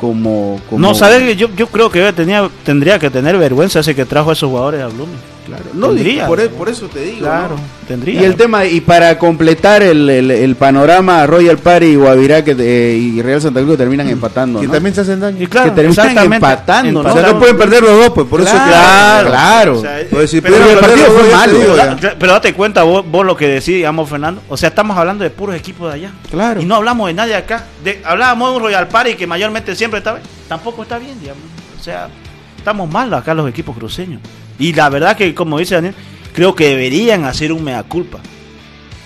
como... como No, ¿sabes? Yo, yo creo que tenía, tendría que tener vergüenza ese que trajo a esos jugadores a Blooming. Claro, no, Tendría. por, e- por eso te digo. Claro, ¿no? tendría. Y el tema, y para completar el, el- el panorama, Royal Party y Guavirá que, eh, y Real Santa Cruz terminan empatando. que ¿no? también se hacen daño. Y claro, que terminan empatando, ¿no? O sea, no pueden perder los dos, pues por eso Claro, que- claro. O sea, Pues si pero, el partido fue malo, digo, pero date cuenta vos, vos lo que decís, digamos, Fernando. O sea, estamos hablando de puros equipos de allá. Claro. Y no hablamos de nadie acá. De, hablábamos de un Royal Party que mayormente siempre está bien. Tampoco está bien, digamos. O sea, estamos mal acá los equipos cruceños. Y la verdad que, como dice Daniel, creo que deberían hacer un mea culpa.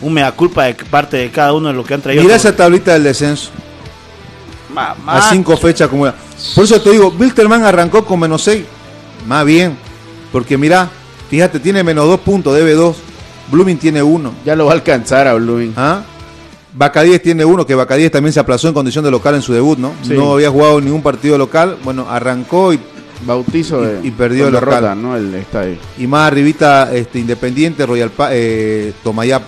Un mea culpa de parte de cada uno de lo que han traído. Mira esa tablita del descenso. A cinco fechas como era. Por eso te digo, Wilterman arrancó con menos 6. Más bien. Porque mira, fíjate, tiene menos 2 puntos, debe 2. Blooming tiene 1. Ya lo va a alcanzar a Blooming. ¿Ah? Bacadíes tiene 1, que Bacadíes también se aplazó en condición de local en su debut, ¿no? Sí. No había jugado ningún partido local. Bueno, arrancó y, Bautizo de, Y- y perdió el local. ¿no? El estadio. y más arribita este, Independiente, Royal Pa eh, Tomayap.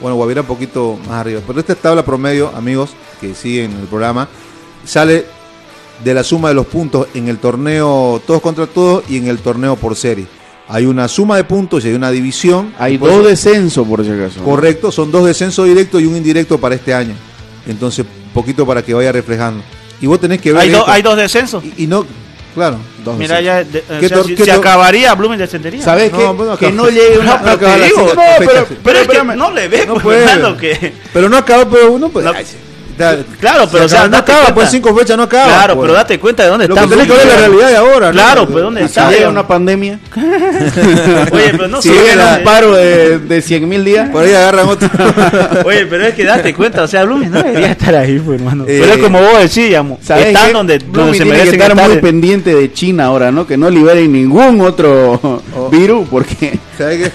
Bueno, Guavirá un poquito más arriba. Pero esta tabla promedio, amigos, que siguen el programa, sale de la suma de los puntos en el torneo todos contra todos y en el torneo por serie. Hay una suma de puntos y hay una división. Hay dos eso- descensos, por si acaso. Correcto, son dos descensos directos y un indirecto para este año. Entonces, poquito para que vaya reflejando. Y vos tenés que ver. hay, do- hay dos descensos. y, y no, claro. Dos Mira, ya de- o ¿Qué sea, si, tor- acabaría, Blooming descendería. ¿Sabes No, qué? bueno, que no llegue una... No, pero no, pero, Pero pero es que no le ve, No pues, puede. Fernando, que... Pero no acaba, pero uno pues, No. ay, da- Claro, pero, o sea, no acaba, cuenta. pues cinco fechas no acaba. Claro, pues. pero date cuenta de dónde Lo está. que tenés que ver la realidad de ahora. ¿no? Claro, pues dónde Y si está. llega una pandemia, Oye, pero no si llega la- un paro de, de 100 mil días, Por ahí agarran otro. Oye, pero es que date cuenta, o sea, Blooming no debería estar ahí, pues, hermano. Eh, pero es como vos ¿sabes están qué? donde, donde se tiene que merecen estar muy estar. pendiente de China ahora, ¿no? Que no liberen ningún otro virus, porque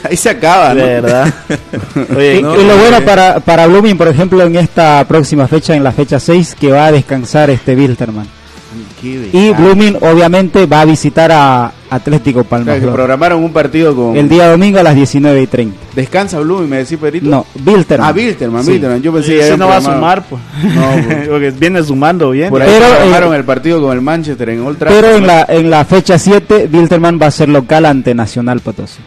ahí se acaba, ¿no? verdad. Oye, Y, no, y lo bueno para, para Blooming, por ejemplo, en esta próxima fecha, en la fecha 6, que va a descansar este Wilterman. Y. Blooming, obviamente, va a visitar a Atlético O sea, que Palmaflor. programaron un partido con... El día domingo a las 19 y 30. Descansa Blooming, me decís, Perito. No, Wilterman. Ah, Wilterman, Sí. Wilterman. Yo pensé que no va a sumar, pues. No, pues. Porque viene sumando bien. Por ahí Pero, programaron eh, el partido con el Manchester en Old Trafford. Pero en la, en la fecha 7, Wilterman va a ser local ante Nacional Potosí.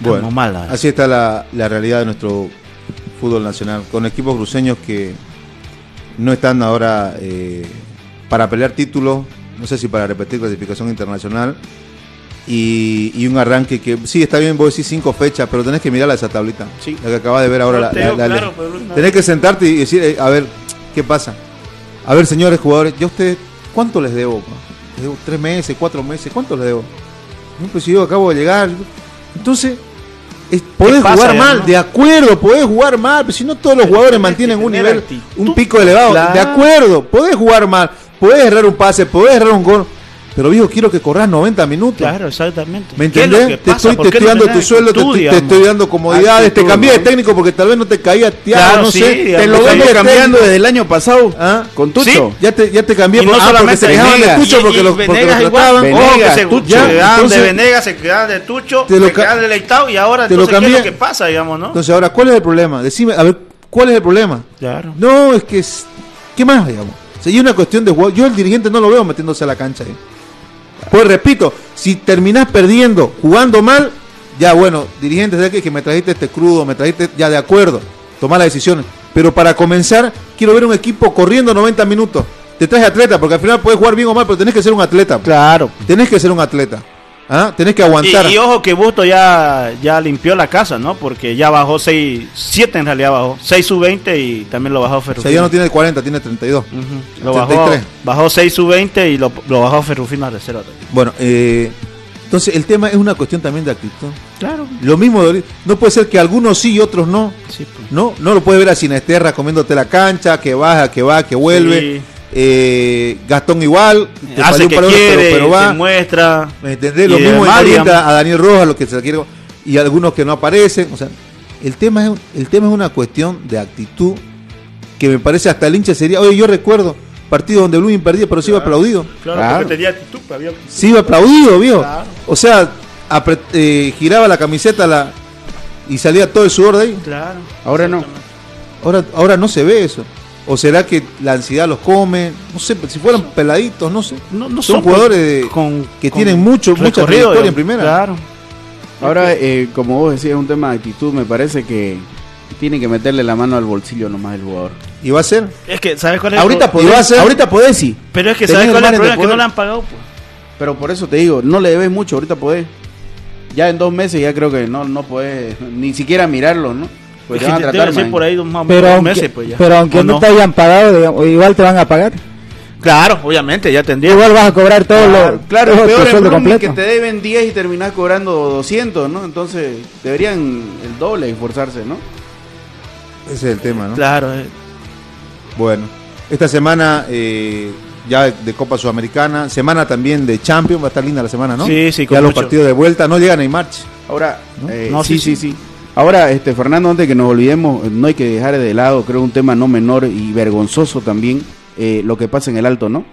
Bueno, así está la, la realidad de nuestro fútbol nacional. Con equipos cruceños que no están ahora eh, para pelear títulos, no sé si para repetir clasificación internacional. Y, y un arranque que sí está bien, vos decís cinco fechas, pero tenés que mirar esa tablita. Sí. La que acabas de ver ahora. La, Te la- digo, la- claro, pero no- Tenés que sentarte y decir, eh, a ver, ¿qué pasa? A ver, señores jugadores, yo a ustedes, ¿cuánto les debo? ¿Les debo tres meses, cuatro meses? ¿Cuánto les debo? No, pues si yo acabo de llegar. Entonces, es- podés pasa, jugar mal, no? de acuerdo, podés jugar mal, pero si no todos los jugadores mantienen un nivel, actitud. un pico elevado, Claro. de acuerdo, podés jugar mal, podés errar un pase, podés errar un gol, Pero viejo, quiero que corras 90 minutos. Claro, exactamente. ¿Me ¿Qué es lo entendés? Te estoy, ¿Por te estoy no dando tu sueldo, te, estoy- te estoy dando comodidades, te cambié de técnico porque tal vez no te caía Tiago, Claro, no sí, sé. digamos, Te lo vengo cambiando técnico. desde el año pasado ¿Ah? con Tucho. Sí. Ya te, ya te cambié. No ah, porque solamente se quejaban de. Tucho porque Y- y los, porque Venegas los trataban. Venegas, se, Tucho. se quedaban entonces- de Venegas, se quedaban de Tucho, Te lo se quedaban de Leitao y ahora te lo entonces, ¿qué es cambié. lo que pasa, digamos, no? Entonces, ahora, ¿cuál es el problema? Decime, a ver, ¿cuál es el problema? claro. No, es que. ¿Qué más, digamos? Hay una cuestión de juego, yo el dirigente no lo veo metiéndose a la cancha. ¿eh? Pues repito, si terminás perdiendo, jugando mal, ya bueno, dirigente, ¿sabes qué? Que me trajiste este crudo, me trajiste, ya de acuerdo, tomar las decisiones. Pero para comenzar, quiero ver un equipo corriendo 90 minutos. Te traje atleta, porque al final puedes jugar bien o mal, pero tenés que ser un atleta. Claro. Tenés que ser un atleta. ¿Ah? Tenés que aguantar. Y, y ojo que Busto ya, ya limpió la casa, ¿no? Porque ya bajó 6, 7 en realidad bajó. 6 sub 20 y también lo bajó o sea, Ferrufino. ya no tiene 40, tiene 32. Ujú. Lo bajó, 33. bajó 6 sub 20 y lo, lo bajó Ferrufino a reserva. Bueno, eh, entonces el tema es una cuestión también de actitud. Claro. Lo mismo, de- no puede ser que algunos sí y otros no. Sí, pues. No, no lo puedes ver a Sinesterra comiéndote la cancha, que baja, que va, que vuelve. Sí. Eh, Gastón igual, te Hace un que quiere, pero, pero va. se muestra. ¿Me entendés? Lo mismo orienta a Daniel Rojas, lo que se quiere, y algunos que no aparecen. O sea, el tema es, el tema es una cuestión de actitud que me parece hasta el hincha sería. Oye, yo recuerdo partidos donde Blooming perdía, pero sí iba aplaudido. Claro, Claro. porque tenía actitud, había- Sí iba aplaudido, viejo. Claro. O sea, apre- eh, giraba la camiseta la, y salía todo el sudor de ahí. Claro. Ahora no. Ahora, ahora no se ve eso. ¿O será que la ansiedad los come? No sé, si fueran peladitos, no sé. No, no Son son jugadores de- con- que con tienen mucho, mucha trayectoria en primera. Claro. Ahora, eh, como vos decías, es un tema de actitud. Me parece que tiene que meterle la mano al bolsillo nomás el jugador. Y va a ser. Es que, ¿sabes cuál es Ahorita el va a podés, ser- ahorita podés sí. Pero es que, ¿sabes cuál es el problema? Que no le han pagado, pues. Pero por eso te digo, no le debes mucho, ahorita podés. Ya en dos meses ya creo que no, no podés ni siquiera mirarlo, ¿no? Pues Es te que a debe tratar ser por ahí dos, más Pero dos aunque, meses, pues ya. pero aunque ¿O no, te hayan pagado, digamos, igual te van a pagar. Claro, obviamente, ya tendría. Igual vas a cobrar todo Claro, lo claro, todo tu peor en que te deben 10 y terminás cobrando 200, ¿no? Entonces deberían el doble esforzarse, ¿no? Ese es el tema, ¿no? Claro, eh. Bueno, esta semana eh, ya de Copa Sudamericana, semana también de Champions, va a estar linda la semana, ¿no? Sí, sí, con Ya los partidos de vuelta, no llegan a March. Ahora, ¿No? eh, No, sí, sí, sí, sí, Ahora, este Fernando, antes que nos olvidemos, no hay que dejar de lado, creo, un tema no menor y vergonzoso también, eh, lo que pasa en el Alto, ¿no?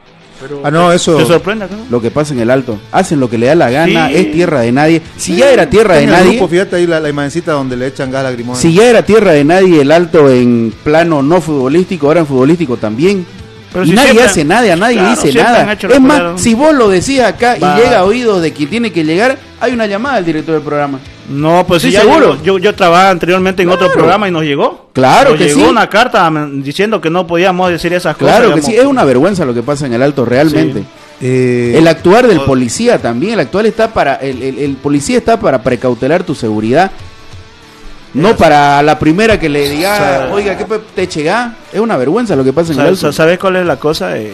Ah, no, eso. ¿Te sorprende, no? Lo que pasa en el Alto. Hacen lo que le da la gana, Sí. es tierra de nadie. Si ya era tierra de nadie, grupo, fíjate ahí la, la imagencita donde le echan gas lacrimógeno. si ya era tierra de nadie el Alto en plano no futbolístico, ahora en futbolístico también. Pero y si nadie siempre- hace nada, nadie Claro, dice nada. Es más, si vos lo decís acá Va. y llega a oídos de quien tiene que llegar, hay una llamada al director del programa. No, pues sí, seguro. llegó. Yo, yo trabajaba anteriormente en otro Claro. programa y nos llegó. Claro Nos que llegó sí. una carta diciendo que no podíamos decir esas cosas. Claro que digamos. sí, es una vergüenza lo que pasa en el Alto realmente. Sí. Eh, El actuar del policía también, el actual está para, el, el- el policía está para precautelar tu seguridad. No para la primera que le diga, O sea- oiga, ¿qué te llega? Es una vergüenza lo que pasa en el ¿Sabes, Alto. ¿Sabes cuál es la cosa? Eh,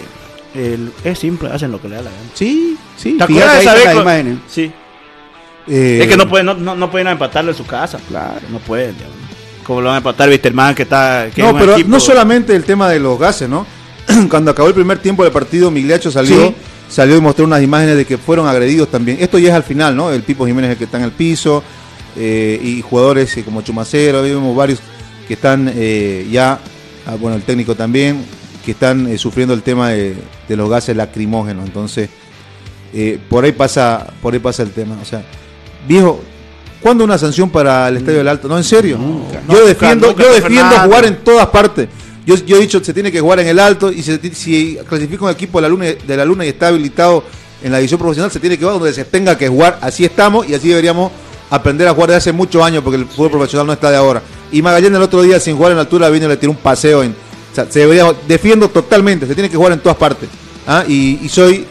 el- es simple, hacen lo que le da la gana. Sí, sí. ¿Te acuerdas de esa vez. Sí. Eh, Es que no pueden, no, no, no pueden empatarlo en su casa. Claro. No pueden. digamos. Como lo van a empatar Wisterman, que está. Que no, es pero equipo- no solamente el tema de los gases, ¿no? Cuando acabó el primer tiempo del partido, Migliacho salió, Sí. salió y mostró unas imágenes de que fueron agredidos también. Esto ya es al final, ¿no? El Pipo Jiménez el que está en el piso eh, y jugadores eh, como Chumacero, vemos varios que están eh, ya, ah, bueno, el técnico también, que están eh, sufriendo el tema de, de los gases lacrimógenos. Entonces, por ahí pasa, por ahí pasa el tema. O sea, viejo, ¿cuándo una sanción para el Estadio del Alto? No, en serio. Nunca. Yo defiendo, nunca, yo defiendo jugar en todas partes. Yo, yo he dicho, se tiene que jugar en el alto y se- si clasifica un equipo de la, luna, de la Luna y está habilitado en la división profesional, se tiene que jugar donde se tenga que jugar. Así estamos y así deberíamos aprender a jugar de hace muchos años porque el fútbol profesional no está de ahora. Y Magallanes el otro día sin jugar en la altura vino y le tiró un paseo. En, o sea, se debería, defiendo totalmente, se tiene que jugar en todas partes. ¿ah? Y, y soy,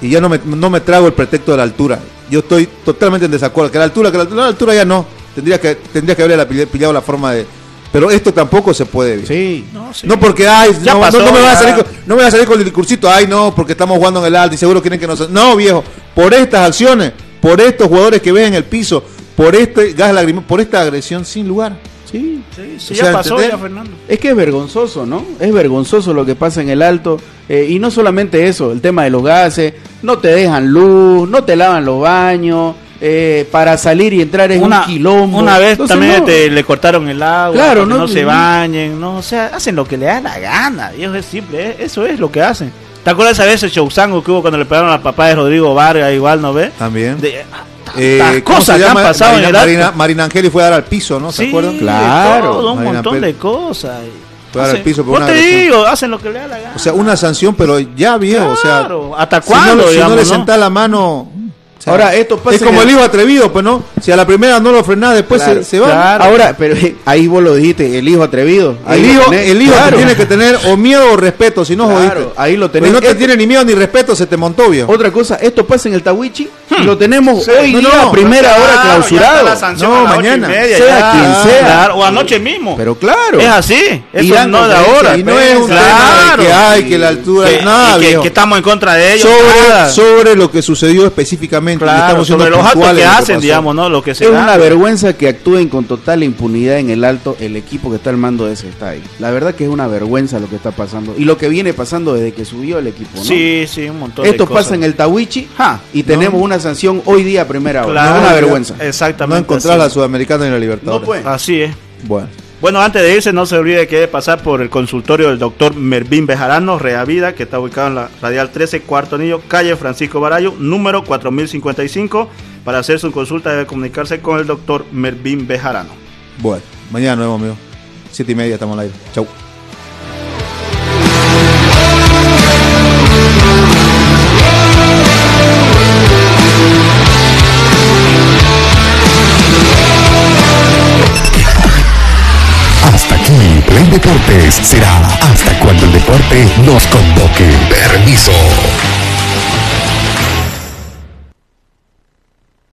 y ya no me, no me trago el pretexto de la altura. Yo estoy totalmente en desacuerdo. Que la altura, que la altura, la altura ya no. Tendría que, tendría que haberle pillado- pillado la forma de. Pero esto tampoco se puede. Sí. No, sí. No porque, ay, Ya no, pasó, no, no me va a ya. salir con, no me va a salir con el discursito, ay, no, porque estamos jugando en el alto y seguro quieren que nos... No, viejo, por estas acciones, por estos jugadores que ven en el piso, por este gas lagrimal, por esta agresión sin lugar. Sí. Sí, sí, O ya pasó, ¿entendés? ya, Fernando. Es que es vergonzoso, ¿no? Es vergonzoso lo que pasa en el alto. eh, y no solamente eso, el tema de los gases, no te dejan luz, no te lavan los baños, eh, para salir y entrar es una, un quilombo. Una vez Entonces, también no. te- le cortaron el agua, Claro, no- no, se bañen, no, o sea, hacen lo que le da la gana, eso es simple, eh, eso es lo que hacen. ¿Te acuerdas esa vez el showzango que hubo cuando le pegaron al papá de Rodrigo Vargas, igual, ¿no ves? También. De, Eh, tantas ¿cómo cosas que han pasado Marina, en el Marina. Marina Angeli fue a dar al piso, ¿no? ¿Se Sí, acuerdan? Claro. todo, un Marina montón Pel- de cosas. Fue a dar al piso por una te agresión. digo, hacen lo que le da la gana. O sea, una sanción, pero ya viejo, o sea, Claro, ¿hasta si no- cuándo, si no, digamos, le no? sentás la mano, sea, Ahora, esto pasa es como el- el hijo atrevido, pues no, si a la primera no lo frenás, después Claro, se, se va. claro. Ahora, pero eh, ahí vos lo dijiste, el hijo atrevido. Ahí El hijo, tenés, el hijo claro. te tiene que tener o miedo o respeto, si no Claro, jodiste. ahí lo Pues tenés. no te Esto- tiene ni miedo ni respeto, se te montó, viejo. Otra cosa, esto pasa en el Tawichi y lo tenemos Sí, hoy no, día, no, primera Claro, hora clausurado. la No, mañana. media, Sea ya. quien sea. Claro, o anoche mismo. Pero claro. es así, eso no de conferencia ahora. y no es un Claro. tema de que hay, que la altura, Que- nada, y que, que estamos en contra de ellos. sobre lo que sucedió específicamente. Y Claro, sobre los actos que en hacen, digamos, ¿no? Lo que se Es da. una vergüenza que actúen con total impunidad en el alto el equipo que está al mando de ese estadio. La verdad que es una vergüenza lo que está pasando y lo que viene pasando desde que subió el equipo. ¿no? Sí, sí, un montón de Esto cosas. pasa en el Tawichi Ja, y tenemos una sanción hoy día a primera hora. Claro, una vergüenza. Exactamente. No encontrás así. la Sudamericana ni la Libertadores. No puede. Así es. Bueno. Bueno, antes de irse, no se olvide que debe pasar por el consultorio del doctor Mervin Bejarano, Reavida, que está ubicado en la Radial 13, Cuarto Anillo, calle Francisco Barayo, número 4055. Para hacer su consulta debe comunicarse con el doctor Mervin Bejarano. Bueno, mañana vemos, amigo. Siete y media estamos al aire. Chau. Deportes será hasta cuando el deporte nos convoque. Permiso.